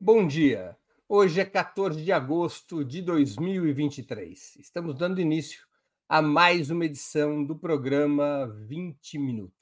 Bom dia. Hoje é 14 de agosto de 2023. Estamos dando início a mais uma edição do programa 20 Minutos.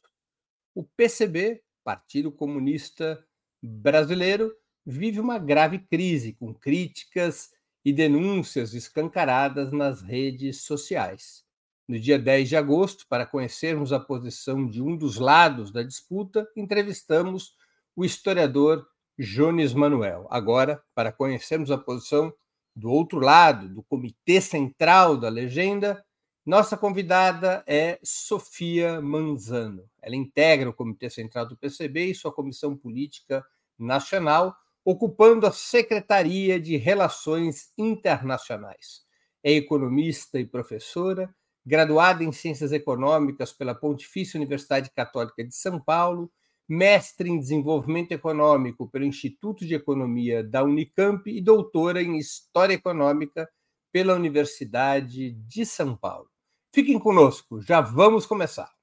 O PCB, Partido Comunista Brasileiro, vive uma grave crise com críticas e denúncias escancaradas nas redes sociais. No dia 10 de agosto, para conhecermos a posição de um dos lados da disputa, entrevistamos o historiador Jones Manuel. Agora, para conhecermos a posição do outro lado, do Comitê Central da Legenda, nossa convidada é Sofia Manzano. Ela integra o Comitê Central do PCB e sua Comissão Política Nacional, ocupando a Secretaria de Relações Internacionais. É economista e professora, graduada em Ciências Econômicas pela Pontifícia Universidade Católica de São Paulo, mestre em Desenvolvimento Econômico pelo Instituto de Economia da Unicamp e doutora em História Econômica pela Universidade de São Paulo. Fiquem conosco, já vamos começar.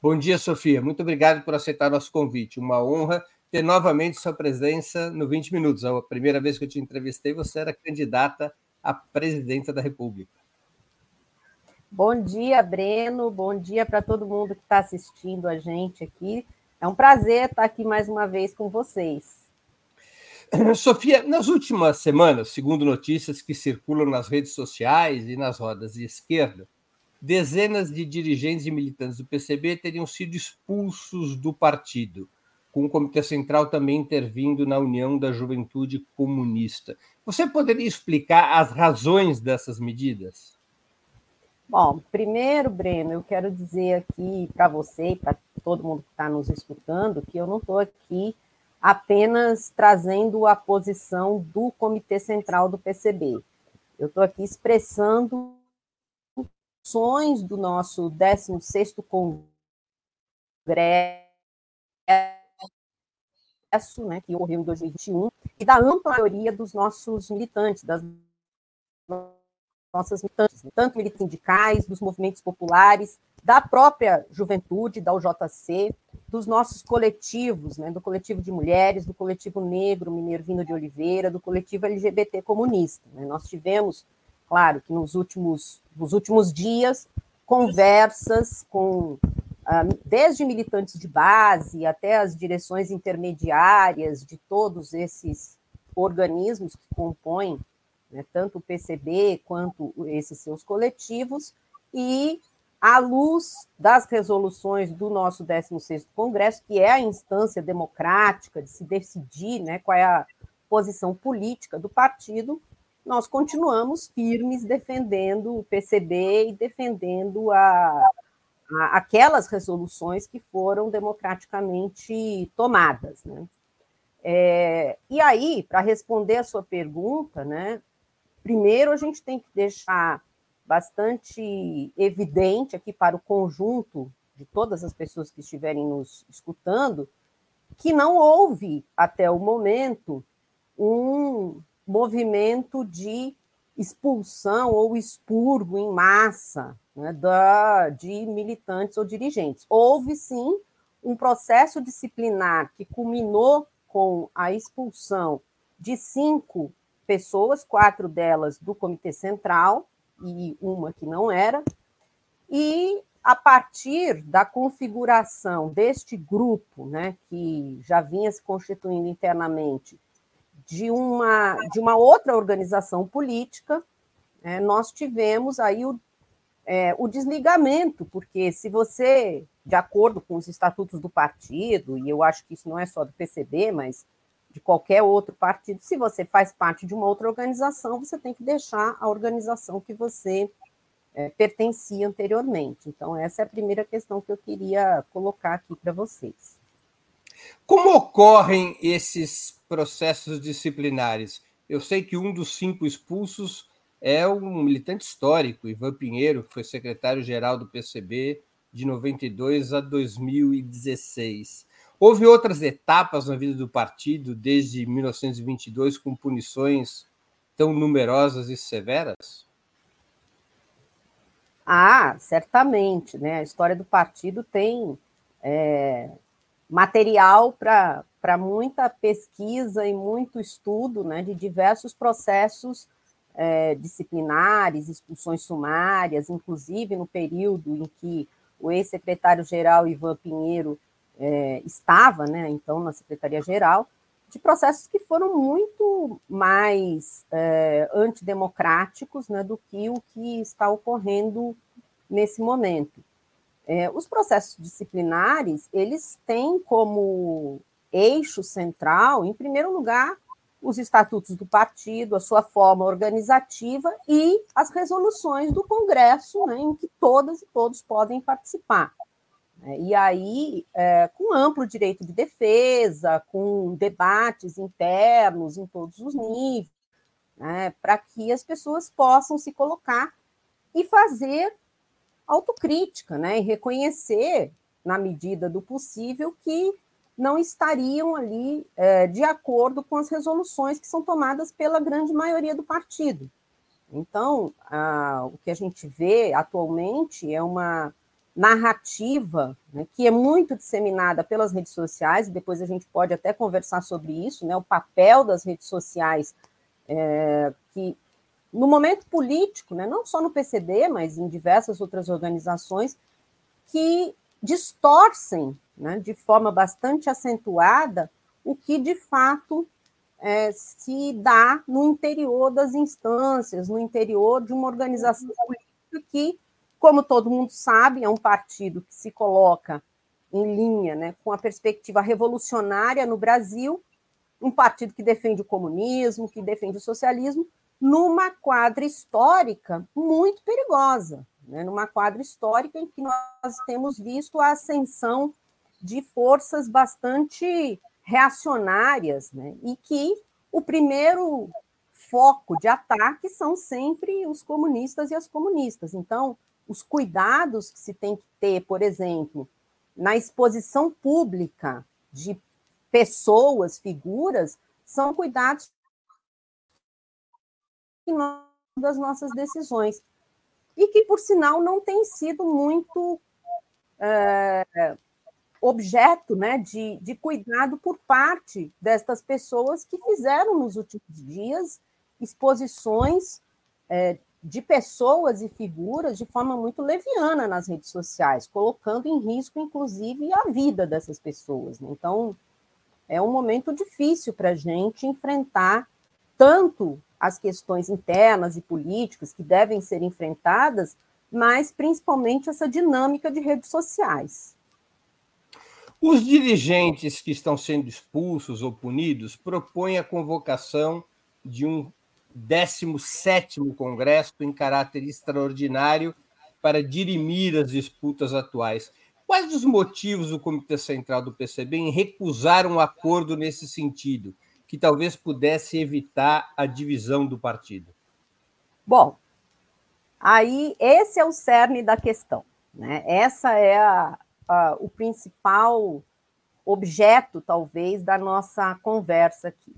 Bom dia, Sofia. Muito obrigado por aceitar nosso convite. Uma honra ter novamente sua presença no 20 Minutos. A primeira vez que eu te entrevistei, você era candidata a presidenta da República. Bom dia, Breno. Bom dia para todo mundo que está assistindo a gente aqui. É um prazer estar aqui mais uma vez com vocês. Sofia, nas últimas semanas, segundo notícias que circulam nas redes sociais e nas rodas de esquerda, dezenas de dirigentes e militantes do PCB teriam sido expulsos do partido, com o Comitê Central também intervindo na União da Juventude Comunista. Você poderia explicar as razões dessas medidas? Bom, primeiro, Breno, eu quero dizer aqui para você e para todo mundo que está nos escutando que eu não estou aqui apenas trazendo a posição do Comitê Central do PCB. Eu estou aqui expressando ações do nosso 16º Congresso, né, que ocorreu em 2021, e da ampla maioria dos nossos militantes, das nossas militantes, tanto militantes sindicais, dos movimentos populares, da própria juventude, da UJC, dos nossos coletivos, né, do coletivo de mulheres, do coletivo negro Mineiro Vindo de Oliveira, do coletivo LGBT comunista. Né. Nós tivemos claro que nos últimos, nos últimos dias, conversas com ah, desde militantes de base até as direções intermediárias de todos esses organismos que compõem né, tanto o PCB quanto esses seus coletivos, e à luz das resoluções do nosso 16º Congresso, que é a instância democrática de se decidir né, qual é a posição política do partido, nós continuamos firmes defendendo o PCB e defendendo a, a, aquelas resoluções que foram democraticamente tomadas. Né? É, e aí, para responder a sua pergunta, né, primeiro a gente tem que deixar bastante evidente aqui para o conjunto de todas as pessoas que estiverem nos escutando que não houve até o momento um movimento de expulsão ou expurgo em massa né, da, de militantes ou dirigentes. Houve sim um processo disciplinar que culminou com a expulsão de cinco pessoas, quatro delas do Comitê Central e uma que não era, e a partir da configuração deste grupo, né, que já vinha se constituindo internamente de uma, de uma outra organização política, é, nós tivemos aí o, é, o desligamento, porque se você, de acordo com os estatutos do partido, e eu acho que isso não é só do PCB, mas de qualquer outro partido, se você faz parte de uma outra organização, você tem que deixar a organização que você é, pertencia anteriormente. Então, essa é a primeira questão que eu queria colocar aqui para vocês. Como ocorrem esses processos disciplinares. Eu sei que um dos cinco expulsos é um militante histórico, Ivan Pinheiro, que foi secretário-geral do PCB de 92 a 2016. Houve outras etapas na vida do partido desde 1922 com punições tão numerosas e severas? Ah, certamente, né? A história do partido tem é, material para muita pesquisa e muito estudo né, de diversos processos é, disciplinares, expulsões sumárias, inclusive no período em que o ex-secretário-geral Ivan Pinheiro é, estava, né, então, na Secretaria-Geral, de processos que foram muito mais é, antidemocráticos né, do que o que está ocorrendo nesse momento. É, os processos disciplinares, eles têm como eixo central, em primeiro lugar, os estatutos do partido, a sua forma organizativa e as resoluções do Congresso, né, em que todas e todos podem participar. É, e aí, é, com amplo direito de defesa, com debates internos em todos os níveis, né, para que as pessoas possam se colocar e fazer autocrítica, né, e reconhecer, na medida do possível, que não estariam ali é, de acordo com as resoluções que são tomadas pela grande maioria do partido. Então, a, o que a gente vê atualmente é uma narrativa né, que é muito disseminada pelas redes sociais, e depois a gente pode até conversar sobre isso, né, o papel das redes sociais, é, que no momento político, né, não só no PCB, mas em diversas outras organizações, que distorcem né, de forma bastante acentuada o que de fato é, se dá no interior das instâncias, no interior de uma organização política que, como todo mundo sabe, é um partido que se coloca em linha né, com a perspectiva revolucionária no Brasil, um partido que defende o comunismo, que defende o socialismo, numa quadra histórica muito perigosa, né? numa quadra histórica em que nós temos visto a ascensão de forças bastante reacionárias, né? e que o primeiro foco de ataque são sempre os comunistas e as comunistas. Então, os cuidados que se tem que ter, por exemplo, na exposição pública de pessoas, figuras, são cuidados das nossas decisões. E que, por sinal, não tem sido muito é, objeto né, de, de cuidado por parte destas pessoas que fizeram nos últimos dias exposições é, de pessoas e figuras de forma muito leviana nas redes sociais, colocando em risco, inclusive, a vida dessas pessoas. Né? Então, é um momento difícil para a gente enfrentar tanto as questões internas e políticas que devem ser enfrentadas, mas principalmente essa dinâmica de redes sociais. Os dirigentes que estão sendo expulsos ou punidos propõem a convocação de um 17º Congresso em caráter extraordinário para dirimir as disputas atuais. Quais os motivos do Comitê Central do PCB em recusar um acordo nesse sentido? Que talvez pudesse evitar a divisão do partido? Bom, aí esse é o cerne da questão. Né? Essa é a, a, o principal objeto, talvez, da nossa conversa aqui.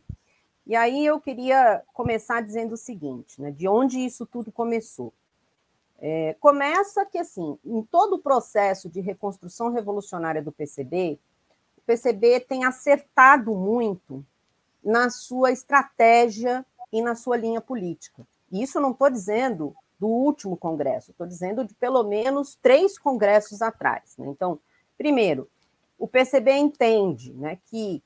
E aí eu queria começar dizendo o seguinte, né? De onde isso tudo começou? É, começa que, assim, em todo o processo de reconstrução revolucionária do PCB, o PCB tem acertado muito na sua estratégia e na sua linha política. E isso não estou dizendo do último congresso, estou dizendo de pelo menos três congressos atrás. Né? Então, primeiro, o PCB entende né, que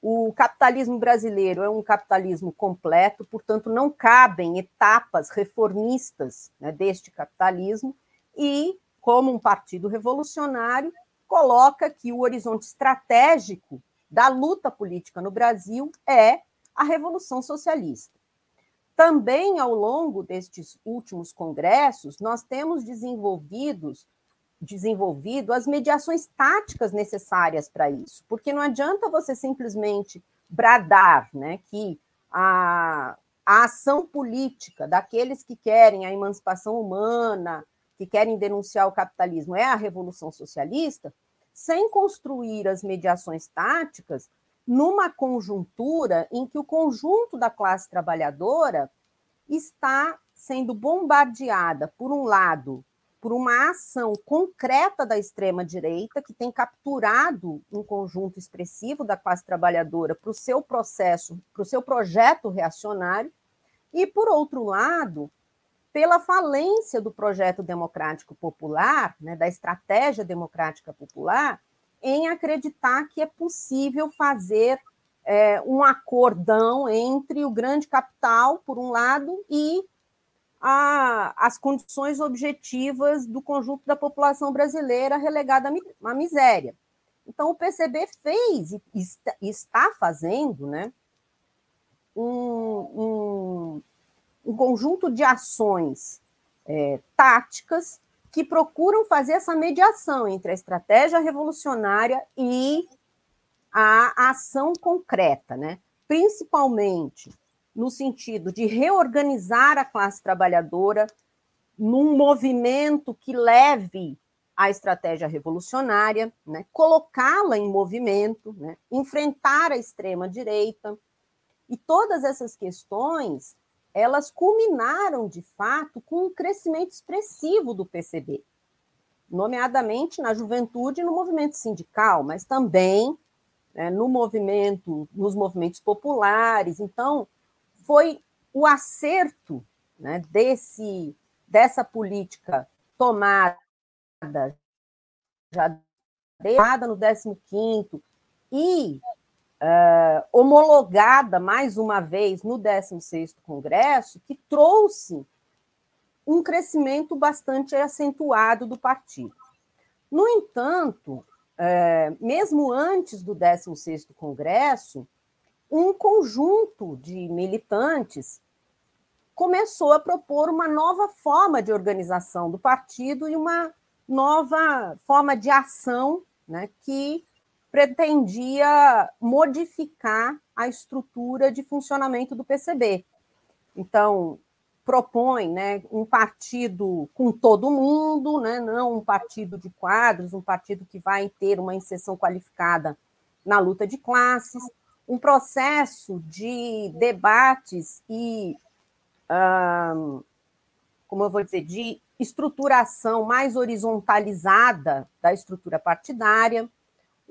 o capitalismo brasileiro é um capitalismo completo, portanto, não cabem etapas reformistas né, deste capitalismo, e, como um partido revolucionário, coloca que o horizonte estratégico da luta política no Brasil é a Revolução Socialista. Também, ao longo destes últimos congressos, nós temos desenvolvidos, desenvolvido as mediações táticas necessárias para isso, porque não adianta você simplesmente bradar né, que a, a ação política daqueles que querem a emancipação humana, que querem denunciar o capitalismo, é a revolução socialista, sem construir as mediações táticas numa conjuntura em que o conjunto da classe trabalhadora está sendo bombardeada, por um lado, por uma ação concreta da extrema-direita, que tem capturado um conjunto expressivo da classe trabalhadora para o seu processo, para o seu projeto reacionário, e, por outro lado, pela falência do projeto democrático popular, né, da estratégia democrática popular, em acreditar que é possível fazer é, um acordão entre o grande capital, por um lado, e a, as condições objetivas do conjunto da população brasileira relegada à miséria. Então, o PCB fez e está fazendo né, um, um, um conjunto de ações é, táticas que procuram fazer essa mediação entre a estratégia revolucionária e a ação concreta, né? principalmente no sentido de reorganizar a classe trabalhadora num movimento que leve a estratégia revolucionária, né, colocá-la em movimento, né, enfrentar a extrema direita e todas essas questões elas culminaram de fato com um crescimento expressivo do PCB, nomeadamente na juventude e no movimento sindical, mas também né, no movimento, nos movimentos populares. Então, foi o acerto né, desse, dessa política tomada já tomada no 15º e uh, homologada mais uma vez no 16º Congresso, que trouxe um crescimento bastante acentuado do partido. No entanto, é, mesmo antes do 16º Congresso, um conjunto de militantes começou a propor uma nova forma de organização do partido e uma nova forma de ação né, que pretendia modificar a estrutura de funcionamento do PCB. Então, propõe né, um partido com todo mundo, né, não um partido de quadros, um partido que vai ter uma inserção qualificada na luta de classes, um processo de debates e, como eu vou dizer, de estruturação mais horizontalizada da estrutura partidária,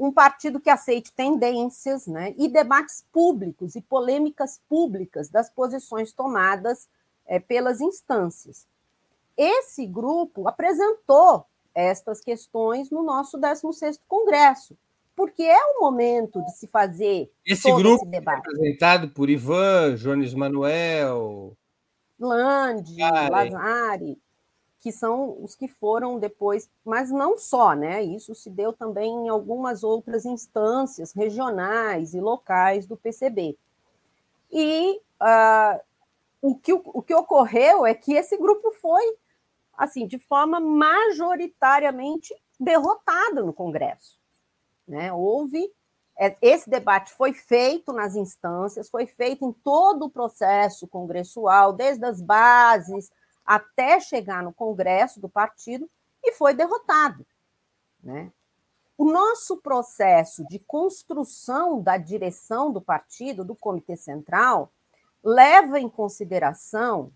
um partido que aceite tendências né, e debates públicos e polêmicas públicas das posições tomadas é, pelas instâncias. Esse grupo apresentou estas questões no nosso 16º Congresso, porque é o momento de se fazer esse grupo esse debate. apresentado por Ivan, Jones Manuel, Lande, Lazari, que são os que foram depois, mas não só, né? Isso se deu também em algumas outras instâncias regionais e locais do PCB. E uh, o, que, o que ocorreu é que esse grupo foi, assim, de forma majoritariamente derrotado no Congresso. Né? Houve é, esse debate foi feito nas instâncias, foi feito em todo o processo congressual, desde as bases até chegar no Congresso do partido e foi derrotado. Né? O nosso processo de construção da direção do partido, do Comitê Central, leva em consideração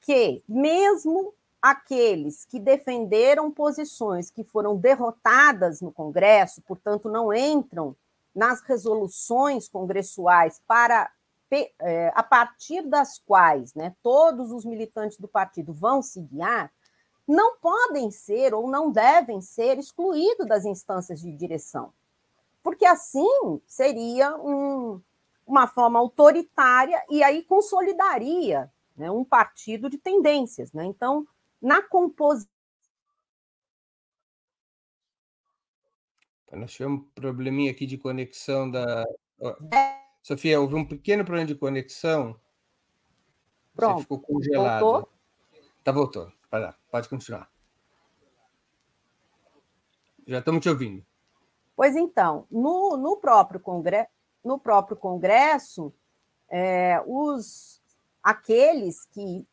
que, mesmo aqueles que defenderam posições que foram derrotadas no Congresso, portanto, não entram nas resoluções congressuais para a partir das quais né, todos os militantes do partido vão se guiar, não podem ser ou não devem ser excluídos das instâncias de direção. Porque assim seria um, uma forma autoritária e aí consolidaria né, um partido de tendências. Né? Então, na composição. Nós tivemos um probleminha aqui de conexão da. É Sofia, houve um pequeno problema de conexão. Pronto. Você ficou congelado. Voltou? Tá, voltou. Vai lá, pode continuar. Já estamos te ouvindo. Pois então, no, no, próprio, congre... no próprio Congresso, é, os, aqueles que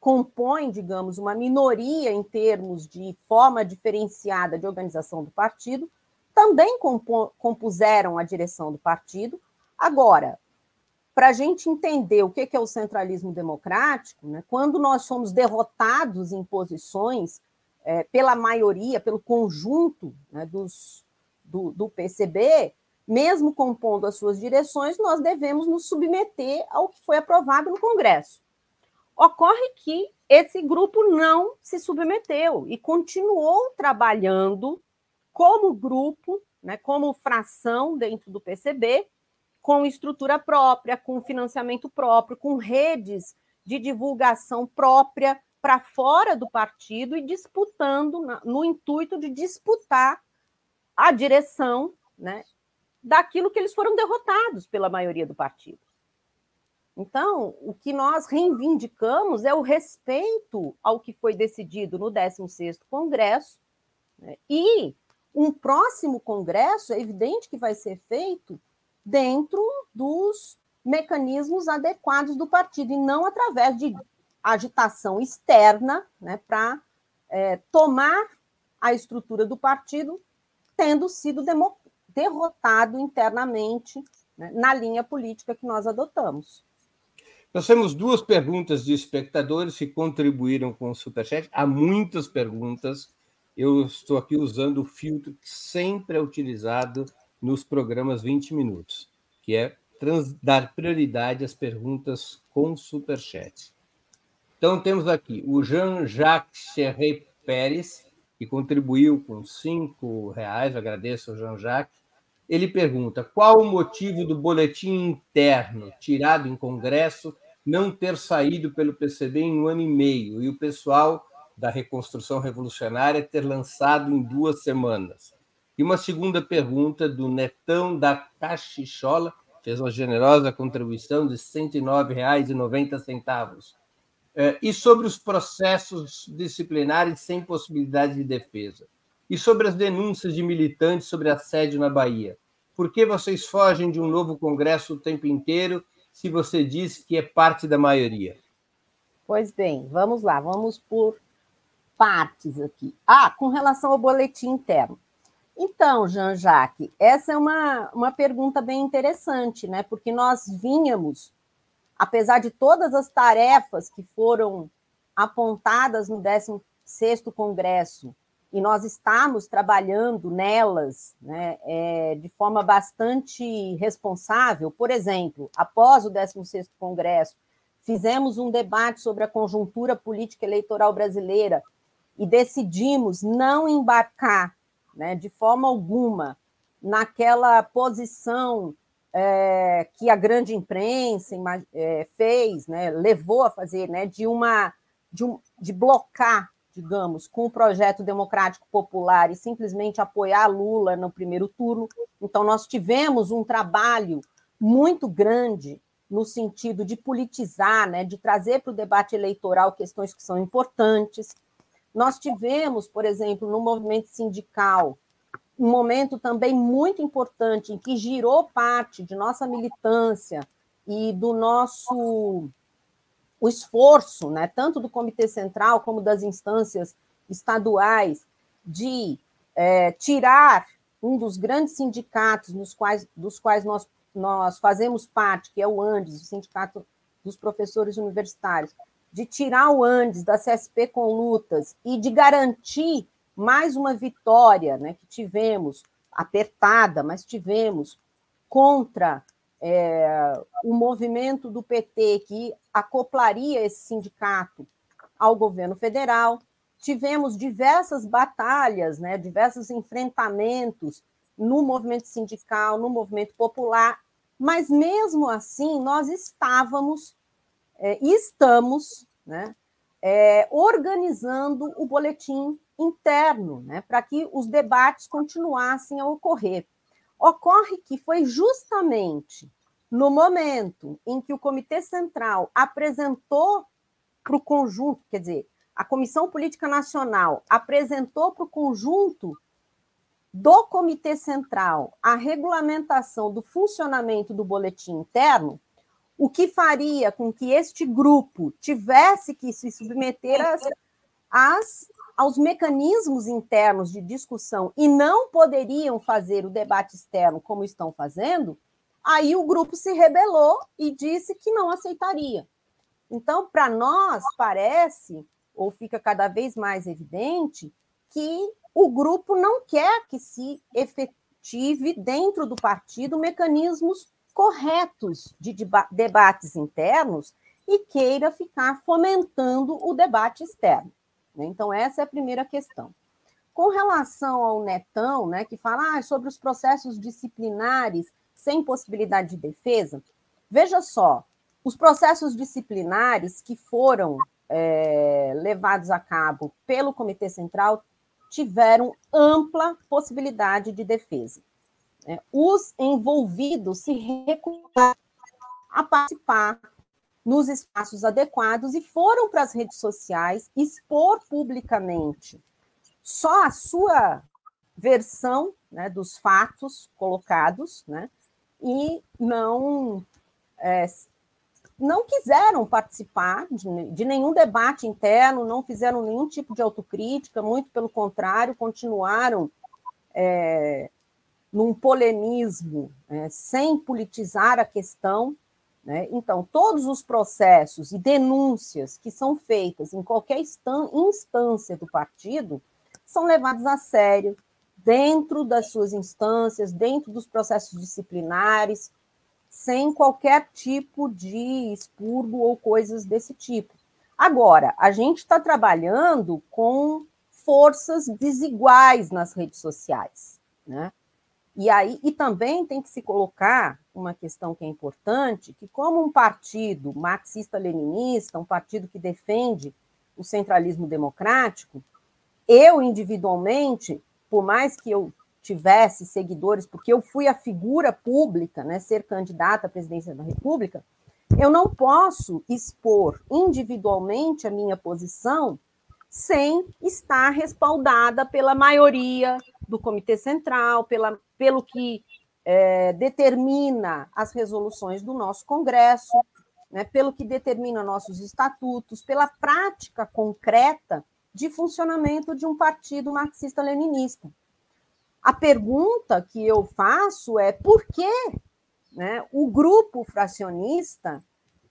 compõem, digamos, uma minoria em termos de forma diferenciada de organização do partido, também compuseram a direção do partido. Agora, para a gente entender o que é o centralismo democrático, né, quando nós somos derrotados em posições é, pela maioria, pelo conjunto né, dos, do, do PCB, mesmo compondo as suas direções, nós devemos nos submeter ao que foi aprovado no Congresso. Ocorre que esse grupo não se submeteu e continuou trabalhando como grupo, né, como fração dentro do PCB, com estrutura própria, com financiamento próprio, com redes de divulgação própria para fora do partido e disputando, no intuito de disputar a direção né, daquilo que eles foram derrotados pela maioria do partido. Então, o que nós reivindicamos é o respeito ao que foi decidido no 16º Congresso né, e um próximo Congresso, é evidente que vai ser feito dentro dos mecanismos adequados do partido e não através de agitação externa né, para é, tomar a estrutura do partido, tendo sido derrotado internamente né, na linha política que nós adotamos. Nós temos duas perguntas de espectadores que contribuíram com o Superchat. Há muitas perguntas. Eu estou aqui usando o filtro que sempre é utilizado nos programas 20 minutos, que é trans, dar prioridade às perguntas com Superchat. Então, temos aqui o Jean-Jacques Cherret Pérez, que contribuiu com cinco reais. Agradeço ao Jean-Jacques. Ele pergunta: qual o motivo do boletim interno tirado em Congresso não ter saído pelo PCB em um ano e meio e o pessoal da reconstrução revolucionária ter lançado em duas semanas? E uma segunda pergunta do Netão da Cachichola, fez uma generosa contribuição de R$ 109,90. É, e sobre os processos disciplinares sem possibilidade de defesa? E sobre as denúncias de militantes sobre assédio na Bahia. Por que vocês fogem de um novo Congresso o tempo inteiro se você diz que é parte da maioria? Pois bem, vamos lá, vamos por partes aqui. Ah, com relação ao boletim interno. Então, Jean-Jacques, essa é uma, uma pergunta bem interessante, né? Porque nós vínhamos, apesar de todas as tarefas que foram apontadas no 16º Congresso e nós estamos trabalhando nelas né, é, de forma bastante responsável. Por exemplo, após o 16º Congresso, fizemos um debate sobre a conjuntura política eleitoral brasileira e decidimos não embarcar né, de forma alguma naquela posição é, que a grande imprensa é, fez, né, levou a fazer, né, de uma de, um, de blocar digamos, com o projeto democrático popular e simplesmente apoiar Lula no primeiro turno. Então, nós tivemos um trabalho muito grande no sentido de politizar, né, de trazer para o debate eleitoral questões que são importantes. Nós tivemos, por exemplo, no movimento sindical, um momento também muito importante em que girou parte de nossa militância e do nosso o esforço, né, tanto do Comitê Central como das instâncias estaduais, de é, tirar um dos grandes sindicatos nos quais, dos quais nós, nós fazemos parte, que é o ANDES, o Sindicato dos Professores Universitários, de tirar o ANDES da CSP com lutas e de garantir mais uma vitória né, que tivemos, apertada, mas tivemos, contra é, o movimento do PT que acoplaria esse sindicato ao governo federal. Tivemos diversas batalhas, né, diversos enfrentamentos no movimento sindical, no movimento popular, mas mesmo assim nós estávamos é, estamos né, é, organizando o boletim interno né, para que os debates continuassem a ocorrer. Ocorre que foi justamente no momento em que o Comitê Central apresentou para o conjunto, quer dizer, a Comissão Política Nacional apresentou para o conjunto do Comitê Central a regulamentação do funcionamento do boletim interno, o que faria com que este grupo tivesse que se submeter às, às aos mecanismos internos de discussão e não poderiam fazer o debate externo como estão fazendo, aí o grupo se rebelou e disse que não aceitaria. Então, para nós, parece, ou fica cada vez mais evidente, que o grupo não quer que se efetive dentro do partido mecanismos corretos de debates internos e queira ficar fomentando o debate externo. Né? Então, essa é a primeira questão. Com relação ao Netão, né, que fala ah, sobre os processos disciplinares sem possibilidade de defesa, veja só, os processos disciplinares que foram é, levados a cabo pelo Comitê Central tiveram ampla possibilidade de defesa. Né? Os envolvidos se recusaram a participar nos espaços adequados e foram para as redes sociais expor publicamente só a sua versão né, dos fatos colocados, né, e não é, não quiseram participar de, de, nenhum debate interno, não fizeram nenhum tipo de autocrítica, muito pelo contrário, continuaram é, num polemismo, é, sem politizar a questão, né? Então, todos os processos e denúncias que são feitas em qualquer instância do partido são levados a sério dentro das suas instâncias, dentro dos processos disciplinares, sem qualquer tipo de expurgo ou coisas desse tipo. Agora, a gente está trabalhando com forças desiguais nas redes sociais, né? E aí e também tem que se colocar uma questão que é importante, que como um partido marxista-leninista, um partido que defende o centralismo democrático, eu individualmente, por mais que eu tivesse seguidores, porque eu fui a figura pública, né, ser candidata à presidência da República, eu não posso expor individualmente a minha posição sem estar respaldada pela maioria do Comitê Central, pela, pelo que é, determina as resoluções do nosso Congresso, né, pelo que determina nossos estatutos, pela prática concreta de funcionamento de um partido marxista-leninista. A pergunta que eu faço é por que né, o grupo fracionista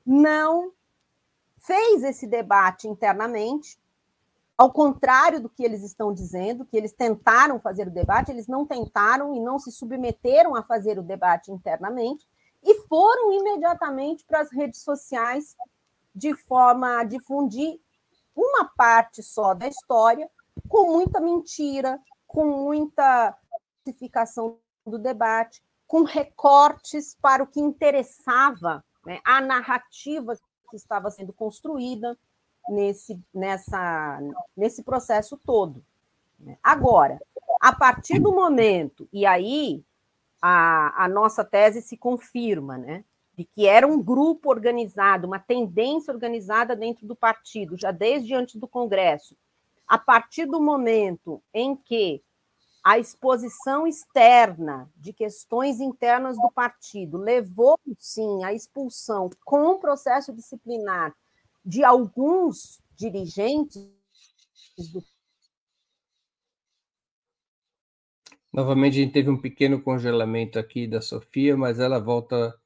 não fez esse debate internamente, ao contrário do que eles estão dizendo, que eles tentaram fazer o debate, eles não tentaram e não se submeteram a fazer o debate internamente e foram imediatamente para as redes sociais de forma a difundir uma parte só da história, com muita mentira, com muita justificação do debate, com recortes para o que interessava, né, a narrativa que estava sendo construída nesse, nessa, nesse processo todo. Né? Agora, a partir do momento, e aí a, a nossa tese se confirma, né? De que era um grupo organizado, uma tendência organizada dentro do partido, já desde antes do Congresso. A partir do momento em que a exposição externa de questões internas do partido levou, sim, à expulsão com processo disciplinar de alguns dirigentes do Novamente, a gente teve um pequeno congelamento aqui da Sofia, mas ela volta,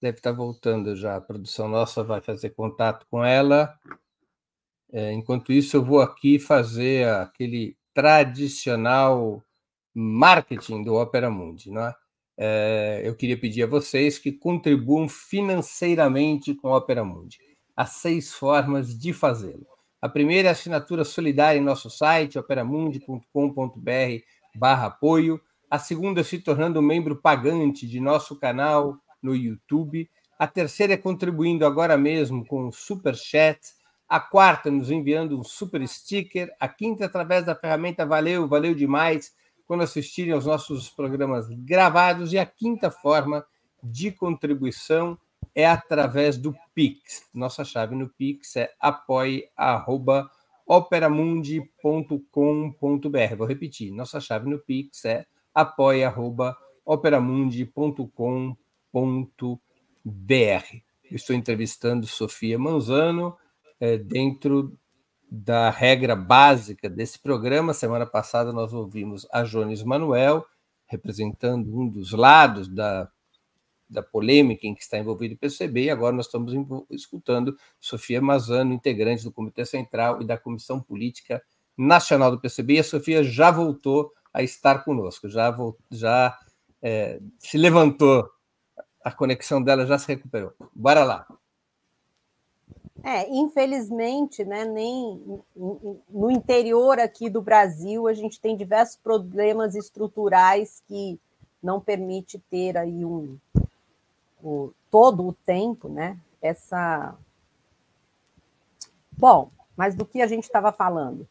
deve estar voltando já. A produção nossa vai fazer contato com ela. É, enquanto isso, eu vou aqui fazer aquele tradicional marketing do Opera Mundi. Não é? É, eu queria pedir a vocês que contribuam financeiramente com o Opera Mundi há seis formas de fazê-lo. A primeira é a assinatura solidária em nosso site, operamundi.com.br barra apoio. A segunda é se tornando membro pagante de nosso canal no YouTube. A terceira é contribuindo agora mesmo com o Super Chat. A quarta, nos enviando um super sticker. A quinta, através da ferramenta Valeu, valeu demais, quando assistirem aos nossos programas gravados. E a quinta forma de contribuição é através do Pix. Nossa chave no Pix é apoia.operamundi.com.br. Vou repetir, nossa chave no Pix é apoia.operamundi.com.br. Estou entrevistando Sofia Manzano é, dentro da regra básica desse programa. Semana passada nós ouvimos a Jones Manuel, representando um dos lados da, da polêmica em que está envolvido o PCB, e agora nós estamos escutando Sofia Mazano, integrante do Comitê Central e da Comissão Política Nacional do PCB, e a Sofia já voltou a estar conosco, já, já é, se levantou, a conexão dela já se recuperou. Bora lá. É, infelizmente, né, nem no interior aqui do Brasil a gente tem diversos problemas estruturais que não permite ter aí um o, todo o tempo, né? Essa Bom, mas do que a gente estava falando?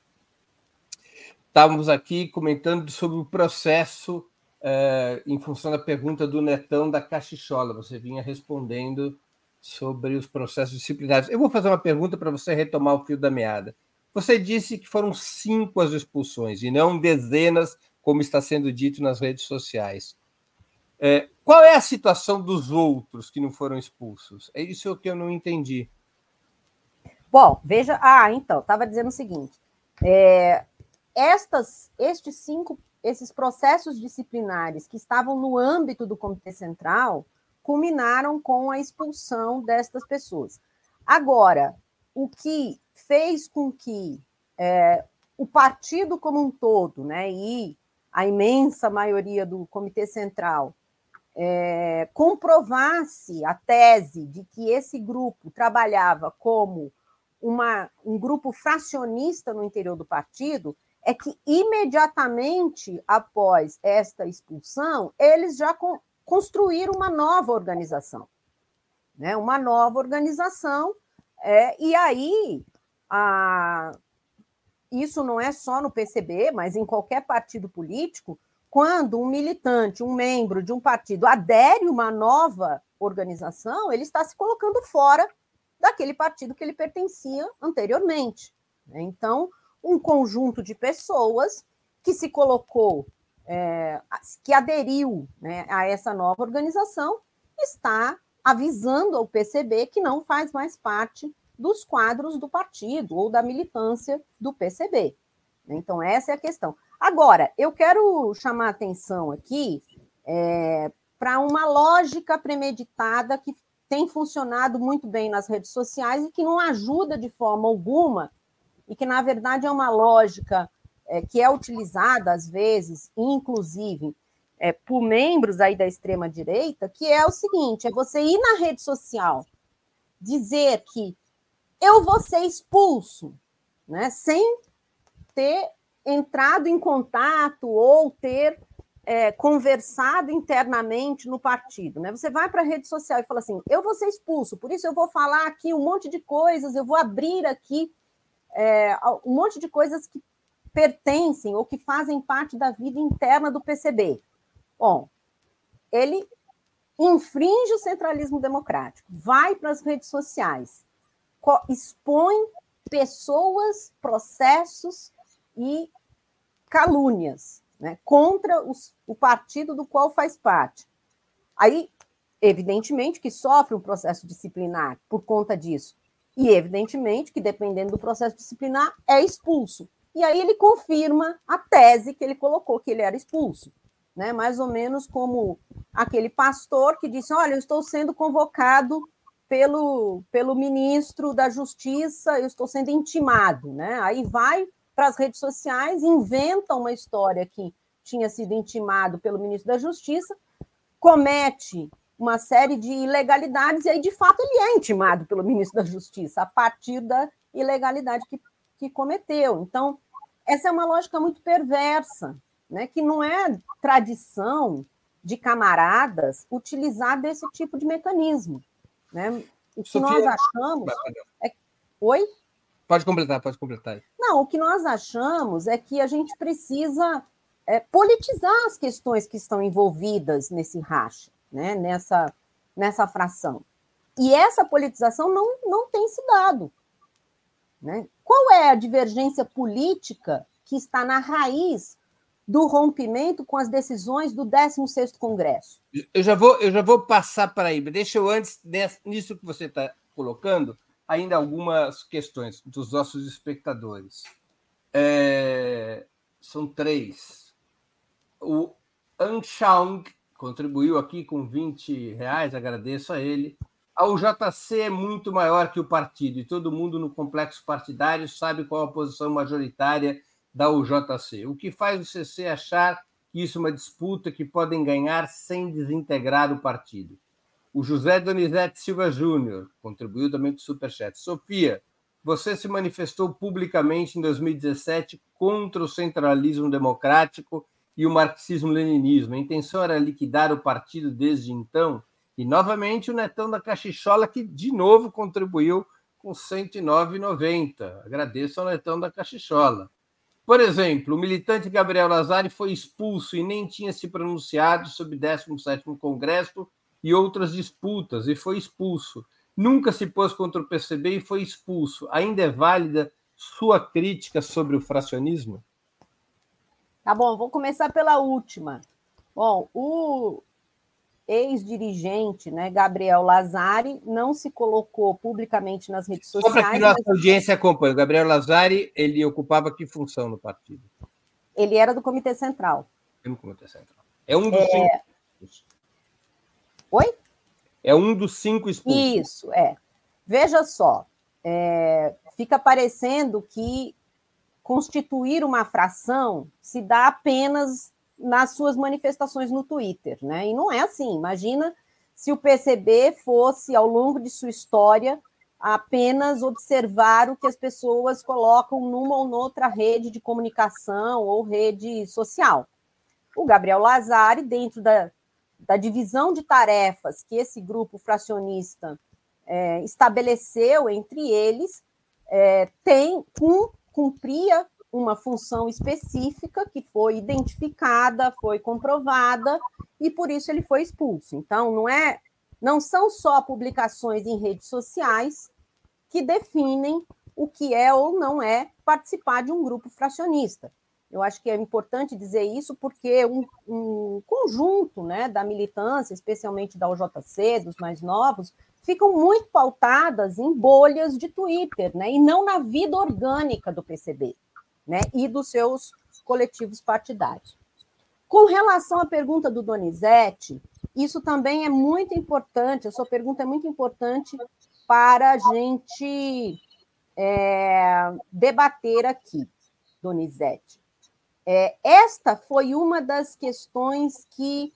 Estávamos aqui comentando sobre o processo é, em função da pergunta do Netão da Cachichola. Você vinha respondendo sobre os processos disciplinares. Eu vou fazer uma pergunta para você retomar o fio da meada. Você disse que foram cinco as expulsões e não dezenas, como está sendo dito nas redes sociais. É, qual é a situação dos outros que não foram expulsos? É isso que eu não entendi. Bom, veja. Ah, então, estava dizendo o seguinte: é, estas, estes cinco, esses processos disciplinares que estavam no âmbito do Comitê Central, culminaram com a expulsão destas pessoas. Agora, o que fez com que é, o partido como um todo, né, e a imensa maioria do Comitê Central é, comprovasse a tese de que esse grupo trabalhava como uma, um grupo fracionista no interior do partido, é que imediatamente após esta expulsão, eles já construir uma nova organização. Né? Uma nova organização, é, e aí a, isso não é só no PCB, mas em qualquer partido político, quando um militante, um membro de um partido adere uma nova organização, ele está se colocando fora daquele partido que ele pertencia anteriormente. Né? Então, um conjunto de pessoas que se colocou é, que aderiu né, a essa nova organização está avisando ao PCB que não faz mais parte dos quadros do partido ou da militância do PCB. Então, essa é a questão. Agora, eu quero chamar atenção aqui é, para uma lógica premeditada que tem funcionado muito bem nas redes sociais e que não ajuda de forma alguma, e que, na verdade, é uma lógica é, que é utilizada às vezes, inclusive é, por membros aí da extrema direita, que é o seguinte: é você ir na rede social dizer que eu vou ser expulso, né, sem ter entrado em contato ou ter é, conversado internamente no partido. Né? Você vai para a rede social e fala assim: eu vou ser expulso, por isso eu vou falar aqui um monte de coisas, eu vou abrir aqui é, um monte de coisas que pertencem ou que fazem parte da vida interna do PCB. Bom, ele infringe o centralismo democrático, vai para as redes sociais, expõe pessoas, processos e calúnias né, contra os, o partido do qual faz parte. Aí, evidentemente, que sofre um processo disciplinar por conta disso. E, evidentemente, que dependendo do processo disciplinar, é expulso. E aí ele confirma a tese que ele colocou, que ele era expulso. Né? Mais ou menos como aquele pastor que disse: Olha, eu estou sendo convocado pelo, pelo ministro da Justiça, eu estou sendo intimado. Né? Aí vai para as redes sociais, inventa uma história que tinha sido intimado pelo ministro da Justiça, comete uma série de ilegalidades, e aí, de fato, ele é intimado pelo ministro da Justiça, a partir da ilegalidade que que cometeu. Então, essa é uma lógica muito perversa, né, que não é tradição de camaradas utilizar desse tipo de mecanismo. Né? O que Sofia... nós achamos. É... Oi? Pode completar, pode completar. Não, o que nós achamos é que a gente precisa é, politizar as questões que estão envolvidas nesse racha, né? nessa, nessa fração. E essa politização não, não tem se dado. Né? Qual é a divergência política que está na raiz do rompimento com as decisões do 16º Congresso? Eu já vou, eu já vou passar para aí. Deixa eu antes, nisso que você está colocando, ainda algumas questões dos nossos espectadores. É, são três. O Anshang contribuiu aqui com 20 reais, agradeço a ele. O JC é muito maior que o partido e todo mundo no complexo partidário sabe qual a posição majoritária da UJC. O que faz o CC achar que isso é uma disputa que podem ganhar sem desintegrar o partido? O José Donizete Silva Júnior contribuiu também com o Superchat. Sofia, você se manifestou publicamente em 2017 contra o centralismo democrático e o marxismo-leninismo. A intenção era liquidar o partido desde então. E, novamente, o Netão da Cachichola, que de novo contribuiu com R$ 109,90. Agradeço ao Netão da Cachichola. Por exemplo, o militante Gabriel Lazari foi expulso e nem tinha se pronunciado sobre o 17º Congresso e outras disputas, e foi expulso. Nunca se pôs contra o PCB e foi expulso. Ainda é válida sua crítica sobre o fracionismo? Tá bom, vou começar pela última. Bom, o ex-dirigente, né, Gabriel Lazari, não se colocou publicamente nas redes sociais. Só para que nossa mas... audiência acompanhe, o Gabriel Lazari, ele ocupava que função no partido? Ele era do Comitê Central. No Comitê Central. É um dos é... cinco. Oi? É um dos cinco expulsos. Isso, é. Veja só, é... fica parecendo que constituir uma fração se dá apenas nas suas manifestações no Twitter, né? E não é assim. Imagina se o PCB fosse, ao longo de sua história, apenas observar o que as pessoas colocam numa ou noutra rede de comunicação ou rede social. O Gabriel Lazari, dentro da, da divisão de tarefas que esse grupo fracionista é, estabeleceu entre eles, é, tem um cumpria uma função específica que foi identificada, foi comprovada e por isso ele foi expulso. Então não é, não são só publicações em redes sociais que definem o que é ou não é participar de um grupo fracionista. Eu acho que é importante dizer isso porque um, um conjunto né, da militância, especialmente da OJC, dos mais novos, ficam muito pautadas em bolhas de Twitter, né, e não na vida orgânica do PCB né, e dos seus coletivos partidários. Com relação à pergunta do Donizete, isso também é muito importante, a sua pergunta é muito importante para a gente é, debater aqui, Donizete. É, esta foi uma das questões que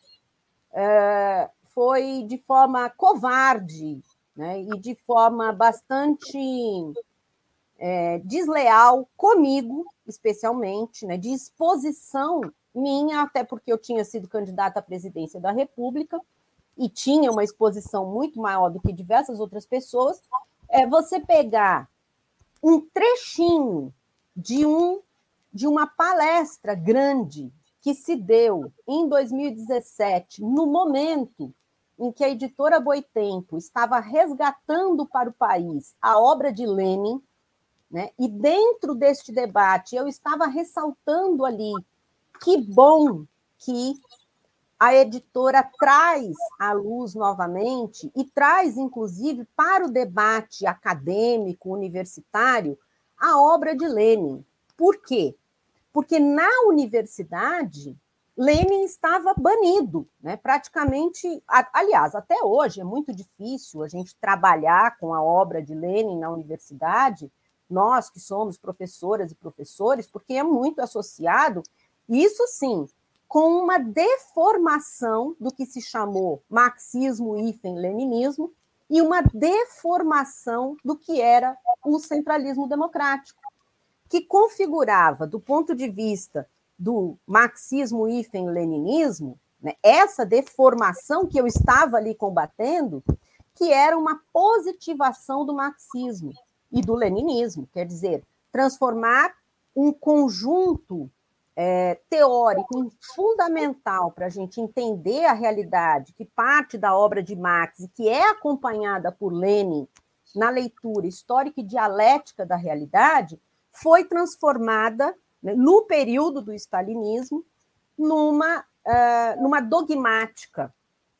é, foi de forma covarde né, e de forma bastante é, desleal comigo, especialmente, né, de exposição minha, até porque eu tinha sido candidata à presidência da República e tinha uma exposição muito maior do que diversas outras pessoas, é você pegar um trechinho de um de uma palestra grande que se deu em 2017, no momento em que a editora Boitempo estava resgatando para o país a obra de Lenin, né? E dentro deste debate, eu estava ressaltando ali que bom que a editora traz à luz novamente e traz, inclusive, para o debate acadêmico, universitário, a obra de Lenin. Por quê? Porque na universidade, Lenin estava banido, né? praticamente. Aliás, até hoje é muito difícil a gente trabalhar com a obra de Lenin na universidade, nós que somos professoras e professores, porque é muito associado, isso sim, com uma deformação do que se chamou marxismo e leninismo e uma deformação do que era o centralismo democrático, que configurava, do ponto de vista do marxismo e leninismo, né, essa deformação que eu estava ali combatendo, que era uma positivação do marxismo, e do leninismo, quer dizer, transformar um conjunto é, teórico fundamental para a gente entender a realidade, que parte da obra de Marx e que é acompanhada por Lenin na leitura histórica e dialética da realidade, foi transformada né, no período do stalinismo numa, uh, numa dogmática,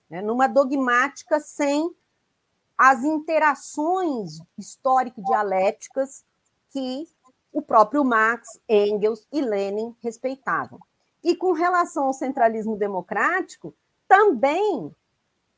né, numa dogmática sem as interações histórico-dialéticas que o próprio Marx, Engels e Lenin respeitavam. E com relação ao centralismo democrático, também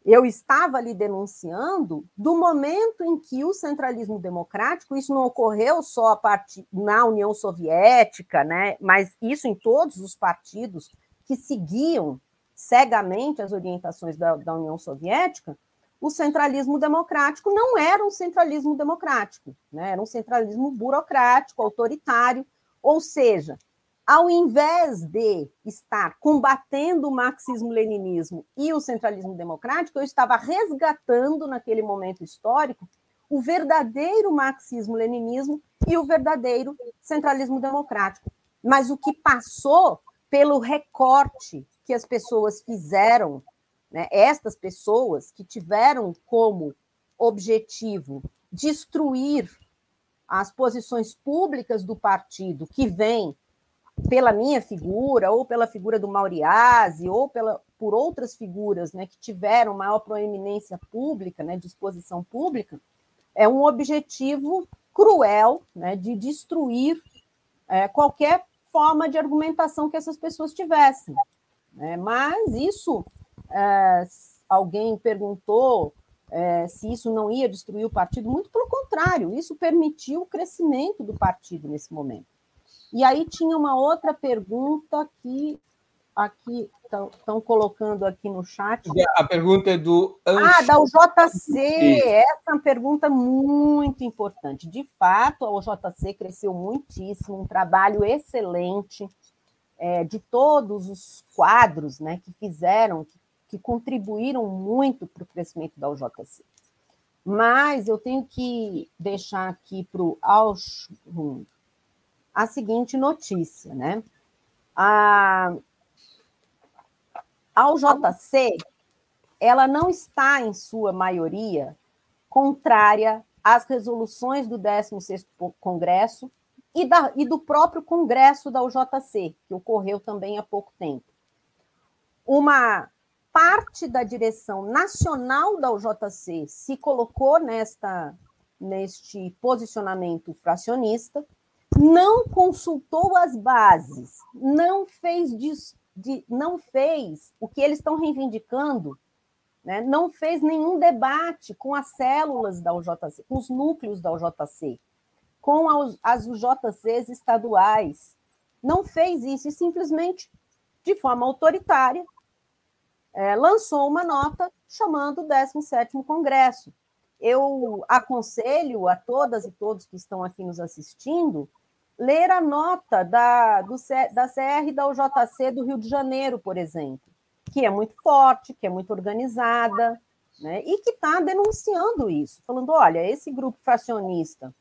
eu estava ali denunciando do momento em que o centralismo democrático, isso não ocorreu só a partir na União Soviética, né, mas isso em todos os partidos que seguiam cegamente as orientações da, da União Soviética, o centralismo democrático não era um centralismo democrático, né, era um centralismo burocrático, autoritário, ou seja, ao invés de estar combatendo o marxismo-leninismo e o centralismo democrático, eu estava resgatando, naquele momento histórico, o verdadeiro marxismo-leninismo e o verdadeiro centralismo democrático. Mas o que passou pelo recorte que as pessoas fizeram, né, estas pessoas que tiveram como objetivo destruir as posições públicas do partido que vem pela minha figura, ou pela figura do Mauriase, ou pela, por outras figuras né, que tiveram maior proeminência pública, né, disposição pública, é um objetivo cruel né, de destruir é, qualquer forma de argumentação que essas pessoas tivessem. Né? Mas isso, é, alguém perguntou é, se isso não ia destruir o partido, muito pelo contrário, isso permitiu o crescimento do partido nesse momento. E aí tinha uma outra pergunta que aqui estão colocando aqui no chat. A pergunta é do Ah, da UJC. Essa é uma pergunta muito importante. De fato, a UJC cresceu muitíssimo, um trabalho excelente é, de todos os quadros né, que fizeram, que, que contribuíram muito para o crescimento da UJC. Mas eu tenho que deixar aqui para o Auschwitz a seguinte notícia, né? A, a UJC, ela não está, em sua maioria, contrária às resoluções do 16º Congresso e, da, e do próprio Congresso da UJC, que ocorreu também há pouco tempo. Uma parte da direção nacional da UJC se colocou nesta, neste posicionamento fracionista, não consultou as bases, não fez de, não fez o que eles estão reivindicando, né? não fez nenhum debate com as células da UJC, com os núcleos da UJC, com as UJCs estaduais. Não fez isso e simplesmente, de forma autoritária, é, lançou uma nota chamando o 17º Congresso. Eu aconselho a todas e todos que estão aqui nos assistindo ler a nota da, do, da CR da UJC do Rio de Janeiro, por exemplo, que é muito forte, que é muito organizada, né, e que está denunciando isso, falando: olha, esse grupo fracionista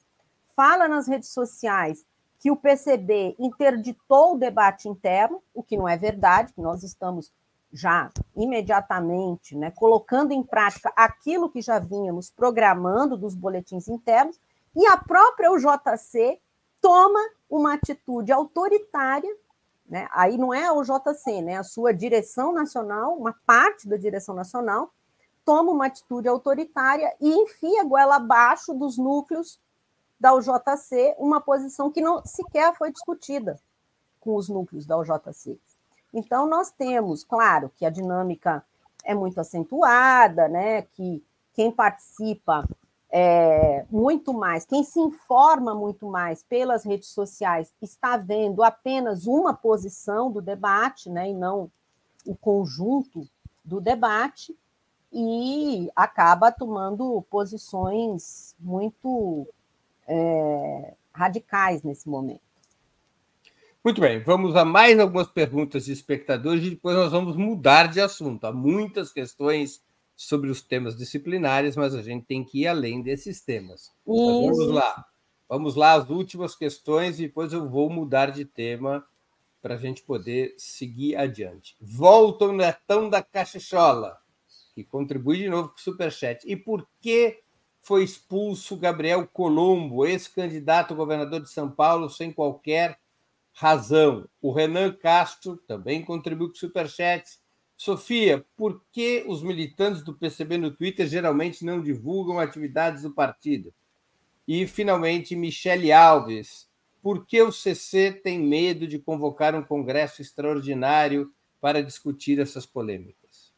fala nas redes sociais que o PCB interditou o debate interno, o que não é verdade, que nós estamos já imediatamente né, colocando em prática aquilo que já vínhamos programando dos boletins internos, e a própria UJC toma uma atitude autoritária, né? aí não é o JC, né? a sua direção nacional, uma parte da direção nacional, toma uma atitude autoritária e enfia a goela abaixo dos núcleos da UJC, uma posição que não sequer foi discutida com os núcleos da UJC. Então, nós temos, claro, que a dinâmica é muito acentuada, né? que quem participa é, muito mais, quem se informa muito mais pelas redes sociais está vendo apenas uma posição do debate, né, e não o conjunto do debate, e acaba tomando posições muito é, radicais nesse momento. Muito bem, vamos a mais algumas perguntas de espectadores e depois nós vamos mudar de assunto. Há muitas questões sobre os temas disciplinares, mas a gente tem que ir além desses temas. vamos lá. Vamos lá, as últimas questões, e depois eu vou mudar de tema para a gente poder seguir adiante. Volta o Netão da Caixola, que contribui de novo com o Superchat. E por que foi expulso Gabriel Colombo, ex-candidato a governador de São Paulo, sem qualquer razão? O Renan Castro também contribuiu com o Superchat Sofia, por que os militantes do PCB no Twitter geralmente não divulgam atividades do partido? E, finalmente, Michele Alves, por que o CC tem medo de convocar um congresso extraordinário para discutir essas polêmicas?